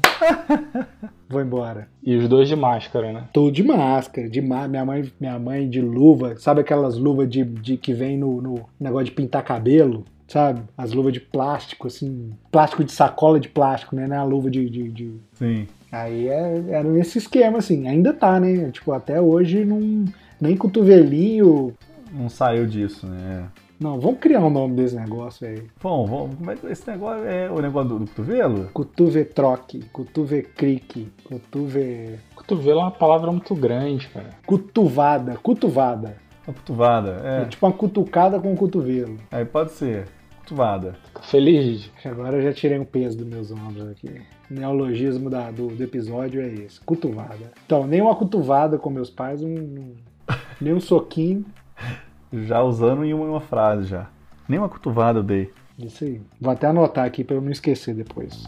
vou embora. E os dois de máscara, né? Tudo de máscara, de minha mãe, minha mãe de luva, sabe aquelas luvas de, de que vem no, no negócio de pintar cabelo? Sabe? As luvas de plástico, assim, plástico de sacola de plástico, né? Não é a luva de, de, de... Sim. Aí é, era nesse esquema, assim. Ainda tá, né? Tipo, até hoje não, nem cotovelinho. Não saiu disso, né? Não, vamos criar um nome desse negócio aí. Bom, vamos, mas esse negócio é o negócio do, do cotovelo? Cotovetroque, cotovecrique, cotove... Cotovelo é uma palavra muito grande, cara. Cutuvada, cutuvada. Uma cutuvada, é. é tipo uma cutucada com o cotovelo. Aí pode ser. Cutuvada. Feliz. Agora eu já tirei um peso dos meus ombros aqui neologismo da, do, do, episódio é esse, cutuvada. Então, nem uma cutuvada com meus pais, um, um, nem um soquinho. Já usando em uma, uma, frase já. Nem uma cutuvada eu dei. Isso aí. Vou até anotar aqui para eu não esquecer depois.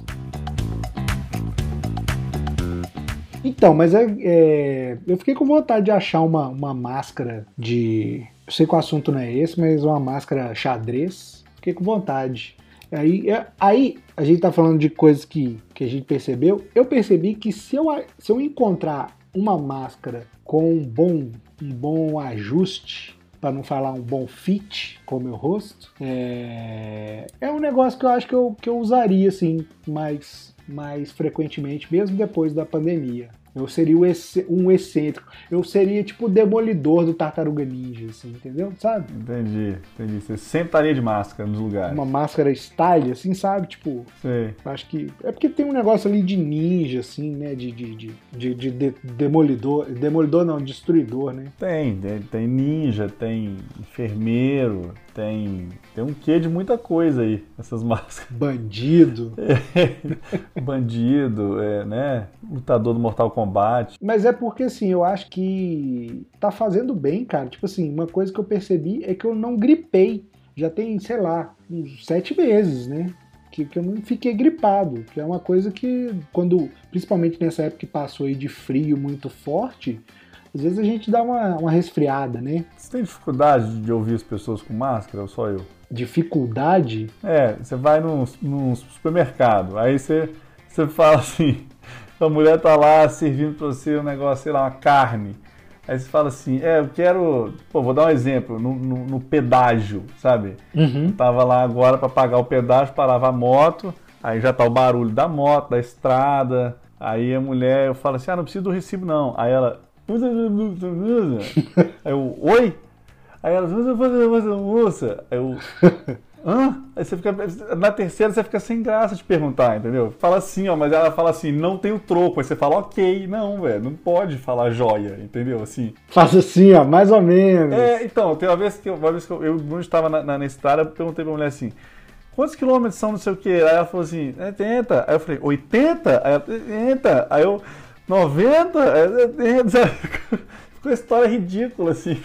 Então, mas é, é, eu fiquei com vontade de achar uma, uma máscara de. Eu sei que o assunto não é esse, mas uma máscara xadrez. Fiquei com vontade. Aí, é, aí a gente está falando de coisas que, que a gente percebeu. Eu percebi que se eu, se eu encontrar uma máscara com um bom, um bom ajuste, para não falar um bom fit com o meu rosto, é, é um negócio que eu acho que eu, que eu usaria assim mais, mais frequentemente, mesmo depois da pandemia. Eu seria um excêntrico. Eu seria tipo o demolidor do Tartaruga Ninja, assim, entendeu? Sabe? Entendi, entendi. Você sempre estaria de máscara nos lugares. Uma máscara style, assim, sabe? Tipo. Sei. Acho que. É porque tem um negócio ali de ninja, assim, né? De, de, de, de, de, de demolidor. Demolidor não, destruidor, né? Tem, tem, tem ninja, tem enfermeiro, tem, tem um quê de muita coisa aí, essas máscaras. Bandido. É, bandido, é, né? Lutador do Mortal Kombat. Mas é porque, assim, eu acho que tá fazendo bem, cara. Tipo assim, uma coisa que eu percebi é que eu não gripei. Já tem, sei lá, uns sete meses, né? Que, que eu não fiquei gripado. Que é uma coisa que, quando, principalmente nessa época que passou aí de frio muito forte, às vezes a gente dá uma, uma resfriada, né? Você tem dificuldade de ouvir as pessoas com máscara ou só eu? Dificuldade? É, você vai num, num supermercado, aí você, você fala assim, a mulher tá lá servindo para você um negócio, sei lá, uma carne. Aí você fala assim, é, eu quero. Pô, vou dar um exemplo, no, no, no pedágio, sabe? Uhum. tava lá agora para pagar o pedágio, parava a moto, aí já tá o barulho da moto, da estrada. Aí a mulher, eu falo assim, ah, não preciso do recibo não. Aí ela, Aí eu, oi? Aí ela, moça. Aí eu, hã? Aí você fica, na terceira você fica sem graça de perguntar, entendeu? Fala assim, ó, mas ela fala assim, não tem o troco. Aí você fala, ok, não, velho, não pode falar joia, entendeu? Assim. Faz assim, ó, mais ou menos. É, então, tem uma vez que eu, uma vez que eu, eu estava na, na, na estrada, eu perguntei pra mulher assim, quantos quilômetros são não sei o que? Aí ela falou assim, 80. Aí eu falei, 80? Aí ela, 80. Aí eu, 90? É, é, é, ficou uma história ridícula, assim,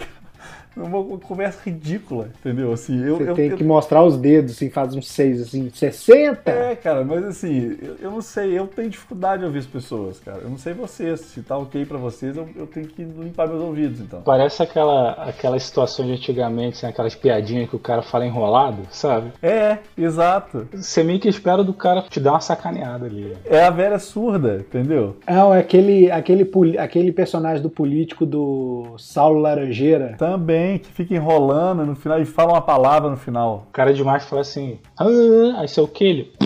uma conversa ridícula, entendeu? Assim, eu, Você eu, tem eu, que mostrar os dedos, assim, faz uns seis, assim, 60? É, cara, mas assim, eu, eu, não sei, eu tenho dificuldade de ouvir as pessoas, cara. Eu não sei vocês, se tá ok pra vocês, eu, eu tenho que limpar meus ouvidos, então. Parece aquela, aquela situação de antigamente, assim, aquelas piadinhas que o cara fala enrolado, sabe? É, exato. Você meio que espera do cara te dar uma sacaneada ali. É a velha surda, entendeu? Não, é aquele, aquele, aquele personagem do político do Saulo Laranjeira. Também tem, que fica enrolando no final e fala uma palavra no final. O cara de máscara fala assim, ah, aí seu ele?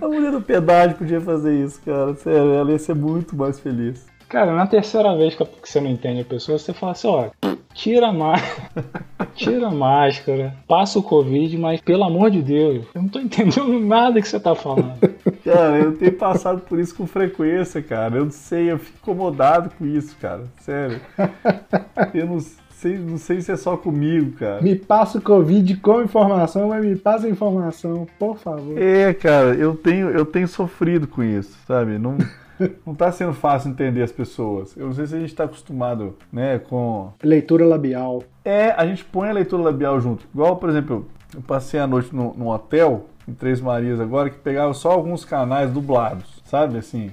A mulher do pedágio podia fazer isso, cara. Sério, ela ia ser muito mais feliz. Cara, na terceira vez que você não entende a pessoa, você fala assim, ó, tira a máscara, tira a máscara, passa o Covid, mas pelo amor de Deus, eu não tô entendendo nada que você tá falando. Cara, eu tenho passado por isso com frequência, cara. Eu não sei, eu fico incomodado com isso, cara. Sério. Eu não sei, não sei se é só comigo, cara. Me passa o Covid com informação, mas me passa a informação, por favor. É, cara, eu tenho, eu tenho sofrido com isso, sabe? Não, não tá sendo fácil entender as pessoas. Eu não sei se a gente tá acostumado, né, com... Leitura labial. É, a gente põe a leitura labial junto. Igual, por exemplo, eu passei a noite no, num hotel, em Três Marias agora, que pegava só alguns canais dublados, sabe, assim?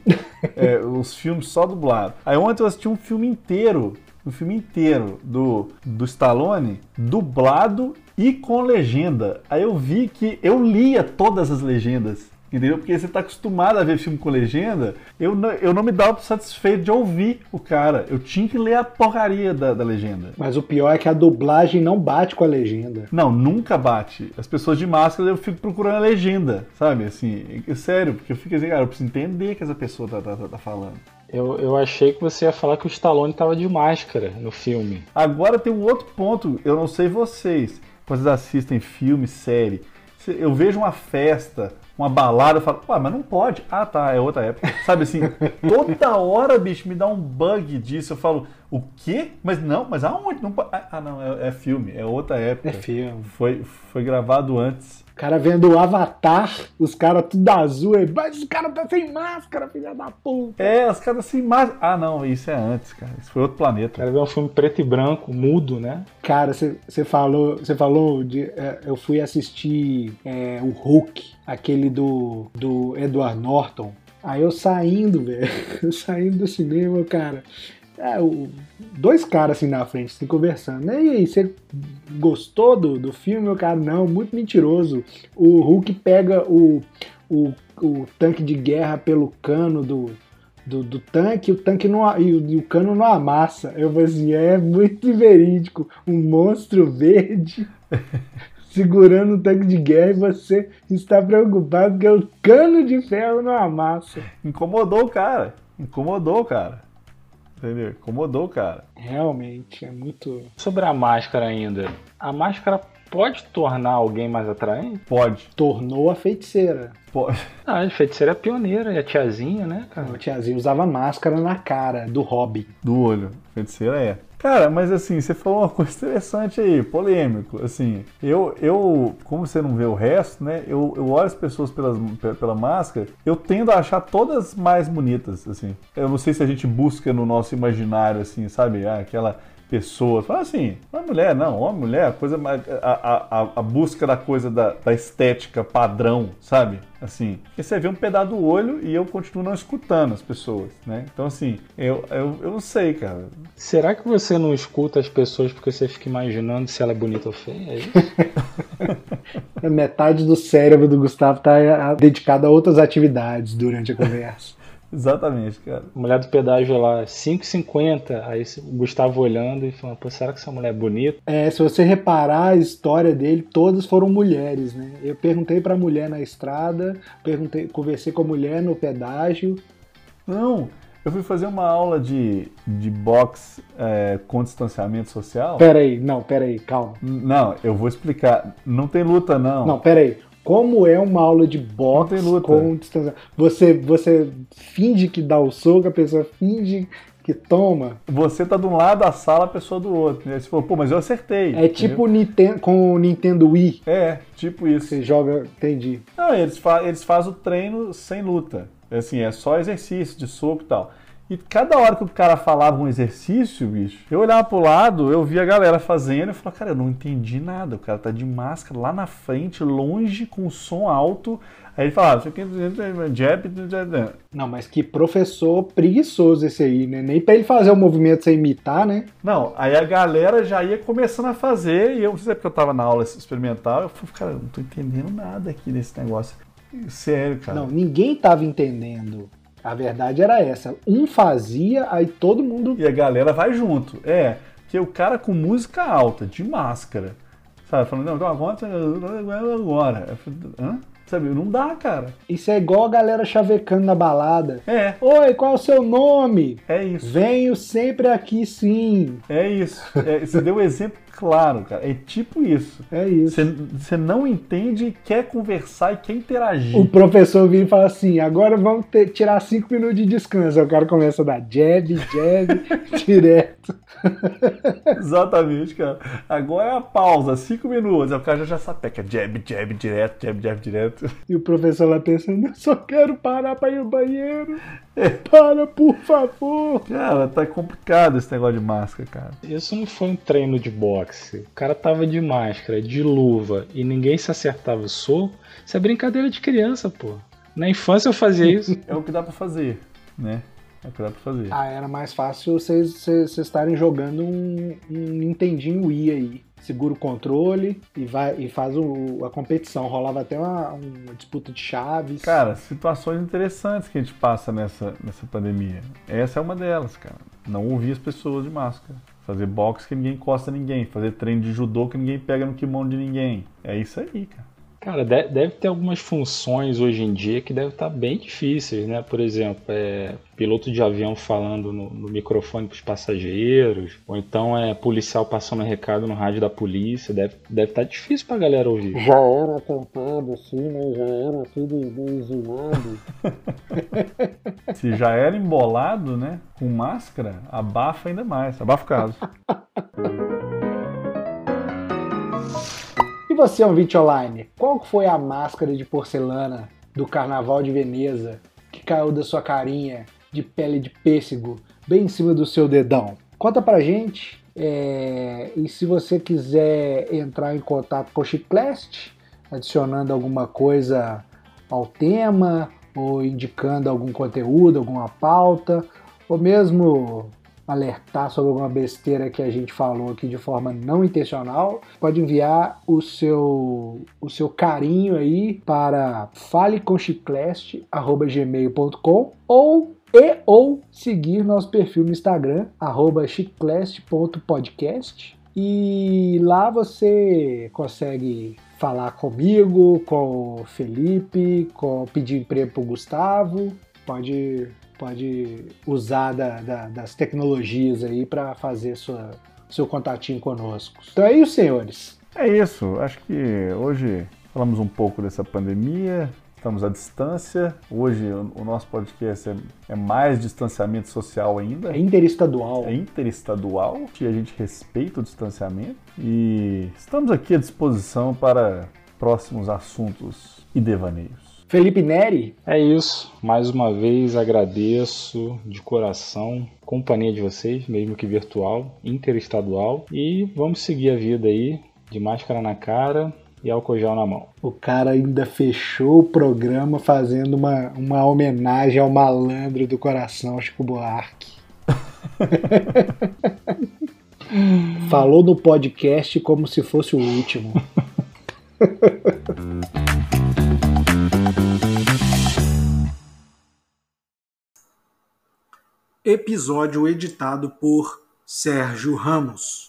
é, os filmes só dublados. Aí ontem eu assisti um filme inteiro um filme inteiro do, do Stallone dublado e com legenda. Aí eu vi que eu lia todas as legendas. Entendeu? Porque você está acostumado a ver filme com legenda, eu não, eu não me dava satisfeito de ouvir o cara. Eu tinha que ler a porcaria da, da legenda. Mas o pior é que a dublagem não bate com a legenda. Não, nunca bate. As pessoas de máscara eu fico procurando a legenda, sabe? Assim, é sério, porque eu fico assim, cara, eu preciso entender o que essa pessoa tá, tá, tá falando. Eu, eu achei que você ia falar que o Stallone tava de máscara no filme. Agora tem um outro ponto, eu não sei vocês, vocês assistem filme, série, eu vejo uma festa, uma balada, eu falo, ué, mas não pode. Ah, tá, é outra época. Sabe assim, toda hora, bicho, me dá um bug disso. Eu falo, o quê? Mas não, mas aonde? Não, ah, não, é, é filme, é outra época. É filme. Foi, foi gravado antes cara vendo o Avatar, os caras tudo azul, aí, mas os caras tá sem máscara, filha da puta. É, os caras sem máscara. Ah, não, isso é antes, cara. Isso foi outro planeta. Cara, ver um filme preto e branco, mudo, né? Cara, você falou, você falou de. É, eu fui assistir é, o Hulk, aquele do, do Edward Norton. Aí eu saindo, velho, saindo do cinema, cara. É, o, dois caras assim na frente, assim, conversando. E aí, você gostou do, do filme? O cara, não, muito mentiroso. O Hulk pega o, o, o tanque de guerra pelo cano do, do, do tanque, o tanque não, e, o, e o cano não amassa. Eu falei assim, é muito verídico. Um monstro verde segurando o tanque de guerra e você está preocupado que o cano de ferro não amassa. Incomodou o cara. Incomodou o cara. Entendeu? Incomodou, cara. Realmente, é muito. Sobre a máscara ainda. A máscara pode tornar alguém mais atraente? Pode. Tornou a feiticeira. Pode. Ah, a feiticeira é pioneira, é a tiazinha, né, cara? A tiazinha usava máscara na cara, do hobby. Do olho. A feiticeira é. Cara, mas assim, você falou uma coisa interessante aí, polêmico. Assim, eu, eu como você não vê o resto, né? Eu, eu olho as pessoas pelas, pela máscara, eu tendo a achar todas mais bonitas, assim. Eu não sei se a gente busca no nosso imaginário, assim, sabe? Ah, aquela pessoas. Fala assim, não é mulher, não, homem, mulher, a coisa mais. A, a, a busca da coisa da, da, estética padrão, sabe? Assim, porque você vê um pedaço do olho e eu continuo não escutando as pessoas, né? Então, assim, eu, eu, eu não sei, cara. Será que você não escuta as pessoas porque você fica imaginando se ela é bonita ou feia? É isso? Metade do cérebro do Gustavo está dedicado a outras atividades durante a conversa. Exatamente, cara. Mulher do pedágio lá, 5,50. Aí o Gustavo olhando e falando, pô, será que essa mulher é bonita? É, se você reparar a história dele, todas foram mulheres, né? Eu perguntei pra mulher na estrada, perguntei, conversei com a mulher no pedágio. Não, eu fui fazer uma aula de, de boxe é, com distanciamento social. Peraí, não, peraí, calma. Não, eu vou explicar. Não tem luta, não. Não, peraí como é uma aula de boxe com distância. Você, você finge que dá o soco, a pessoa finge que toma. Você tá de um lado da sala, a pessoa do outro. Né? Você falou, pô, mas eu acertei. É tipo Nintendo, com o Nintendo Wii. É, tipo isso. Você joga, entendi. Não, eles, fa eles fazem o treino sem luta. Assim, é só exercício de soco e tal. E cada hora que o cara falava um exercício, bicho, eu olhava pro lado, eu via a galera fazendo e falava, cara, eu não entendi nada. O cara tá de máscara lá na frente, longe, com som alto. Aí ele falava, isso aqui jab. Não, mas que professor preguiçoso esse aí, né? Nem pra ele fazer o movimento sem imitar, né? Não, aí a galera já ia começando a fazer, e eu não sei se é porque eu tava na aula experimental, eu falei, cara, eu não tô entendendo nada aqui desse negócio. Sério, cara. Não, ninguém tava entendendo A verdade era essa. Um fazia, aí todo mundo. E a galera vai junto. É, que o cara com música alta, de máscara, sabe? Falando, não, agora, agora. Falei, Hã? Sabe, não dá, cara. Isso é igual a galera chavecando na balada. É, Oi, qual é o seu nome? é isso. Venho sempre aqui sim. É isso. É, você deu um exemplo claro, cara. É tipo isso. É isso. Você, não entende, quer conversar e quer interagir. O professor vira e fala assim: agora vamos ter- tirar cinco minutos de descanso. Aí o cara começa a dar jab, jab, direto. Exatamente, cara. Agora é a pausa, cinco minutos. Aí o cara já, já sapeca. Jab, jab, direto, jab, jab, direto. E o professor lá pensando: eu só quero parar pra ir ao banheiro. Para, por favor. Cara, tá complicado esse negócio de máscara, cara. Isso não foi um treino de boxe. O cara tava de máscara, de luva e ninguém se acertava o soco. Isso é brincadeira de criança, pô. Na infância eu fazia isso. É o que dá pra fazer, né? É o que dá pra fazer. Ah, era mais fácil vocês vocês- vocês estarem jogando um, um Nintendinho Wii aí. Segura o controle e, vai, e faz o- a competição. Rolava até uma, uma disputa de chaves. Cara, situações interessantes que a gente passa nessa, nessa pandemia. Essa é uma delas, cara. Não ouvir as pessoas de máscara. Fazer boxe que ninguém encosta ninguém. Fazer treino de judô que ninguém pega no kimono de ninguém. É isso aí, cara. Cara, de- deve ter algumas funções hoje em dia que devem estar bem difíceis, né? Por exemplo, é, piloto de avião falando no, no microfone para os passageiros, ou então é policial passando recado no rádio da polícia. Deve, deve estar difícil pra galera ouvir. Já era atentado, assim, né? Já era tudo exumado. Se já era embolado, né? Com máscara, abafa ainda mais. Abafa o caso. Você, ouvinte online, qual foi a máscara de porcelana do Carnaval de Veneza que caiu da sua carinha de pele de pêssego bem em cima do seu dedão? Conta pra gente. é, E se você quiser entrar em contato com o Chiclest, adicionando alguma coisa ao tema, ou indicando algum conteúdo, alguma pauta, ou mesmo alertar sobre alguma besteira que a gente falou aqui de forma não intencional, pode enviar o seu, o seu carinho aí para faleconchicleste.gmail.com ou e ou seguir nosso perfil no Instagram, arroba chicleste.podcast e lá você consegue falar comigo, com o Felipe, com pedir emprego pro Gustavo, pode pode usar da- da- das tecnologias aí para fazer sua, seu contatinho conosco. Então é isso, senhores. É isso. Acho que hoje falamos um pouco dessa pandemia. Estamos à distância. Hoje o nosso podcast é, é mais distanciamento social ainda. É interestadual. É interestadual e a gente respeita o distanciamento. E estamos aqui à disposição para próximos assuntos e devaneios. Felipe Neri, É isso. Mais uma vez agradeço de coração a companhia de vocês, mesmo que virtual, interestadual. E vamos seguir a vida aí de máscara na cara e álcool gel na mão. o cara ainda fechou o programa fazendo uma, uma homenagem ao malandro do coração, Chico Buarque. Falou no podcast como se fosse o último. Episódio editado por Sérgio Ramos.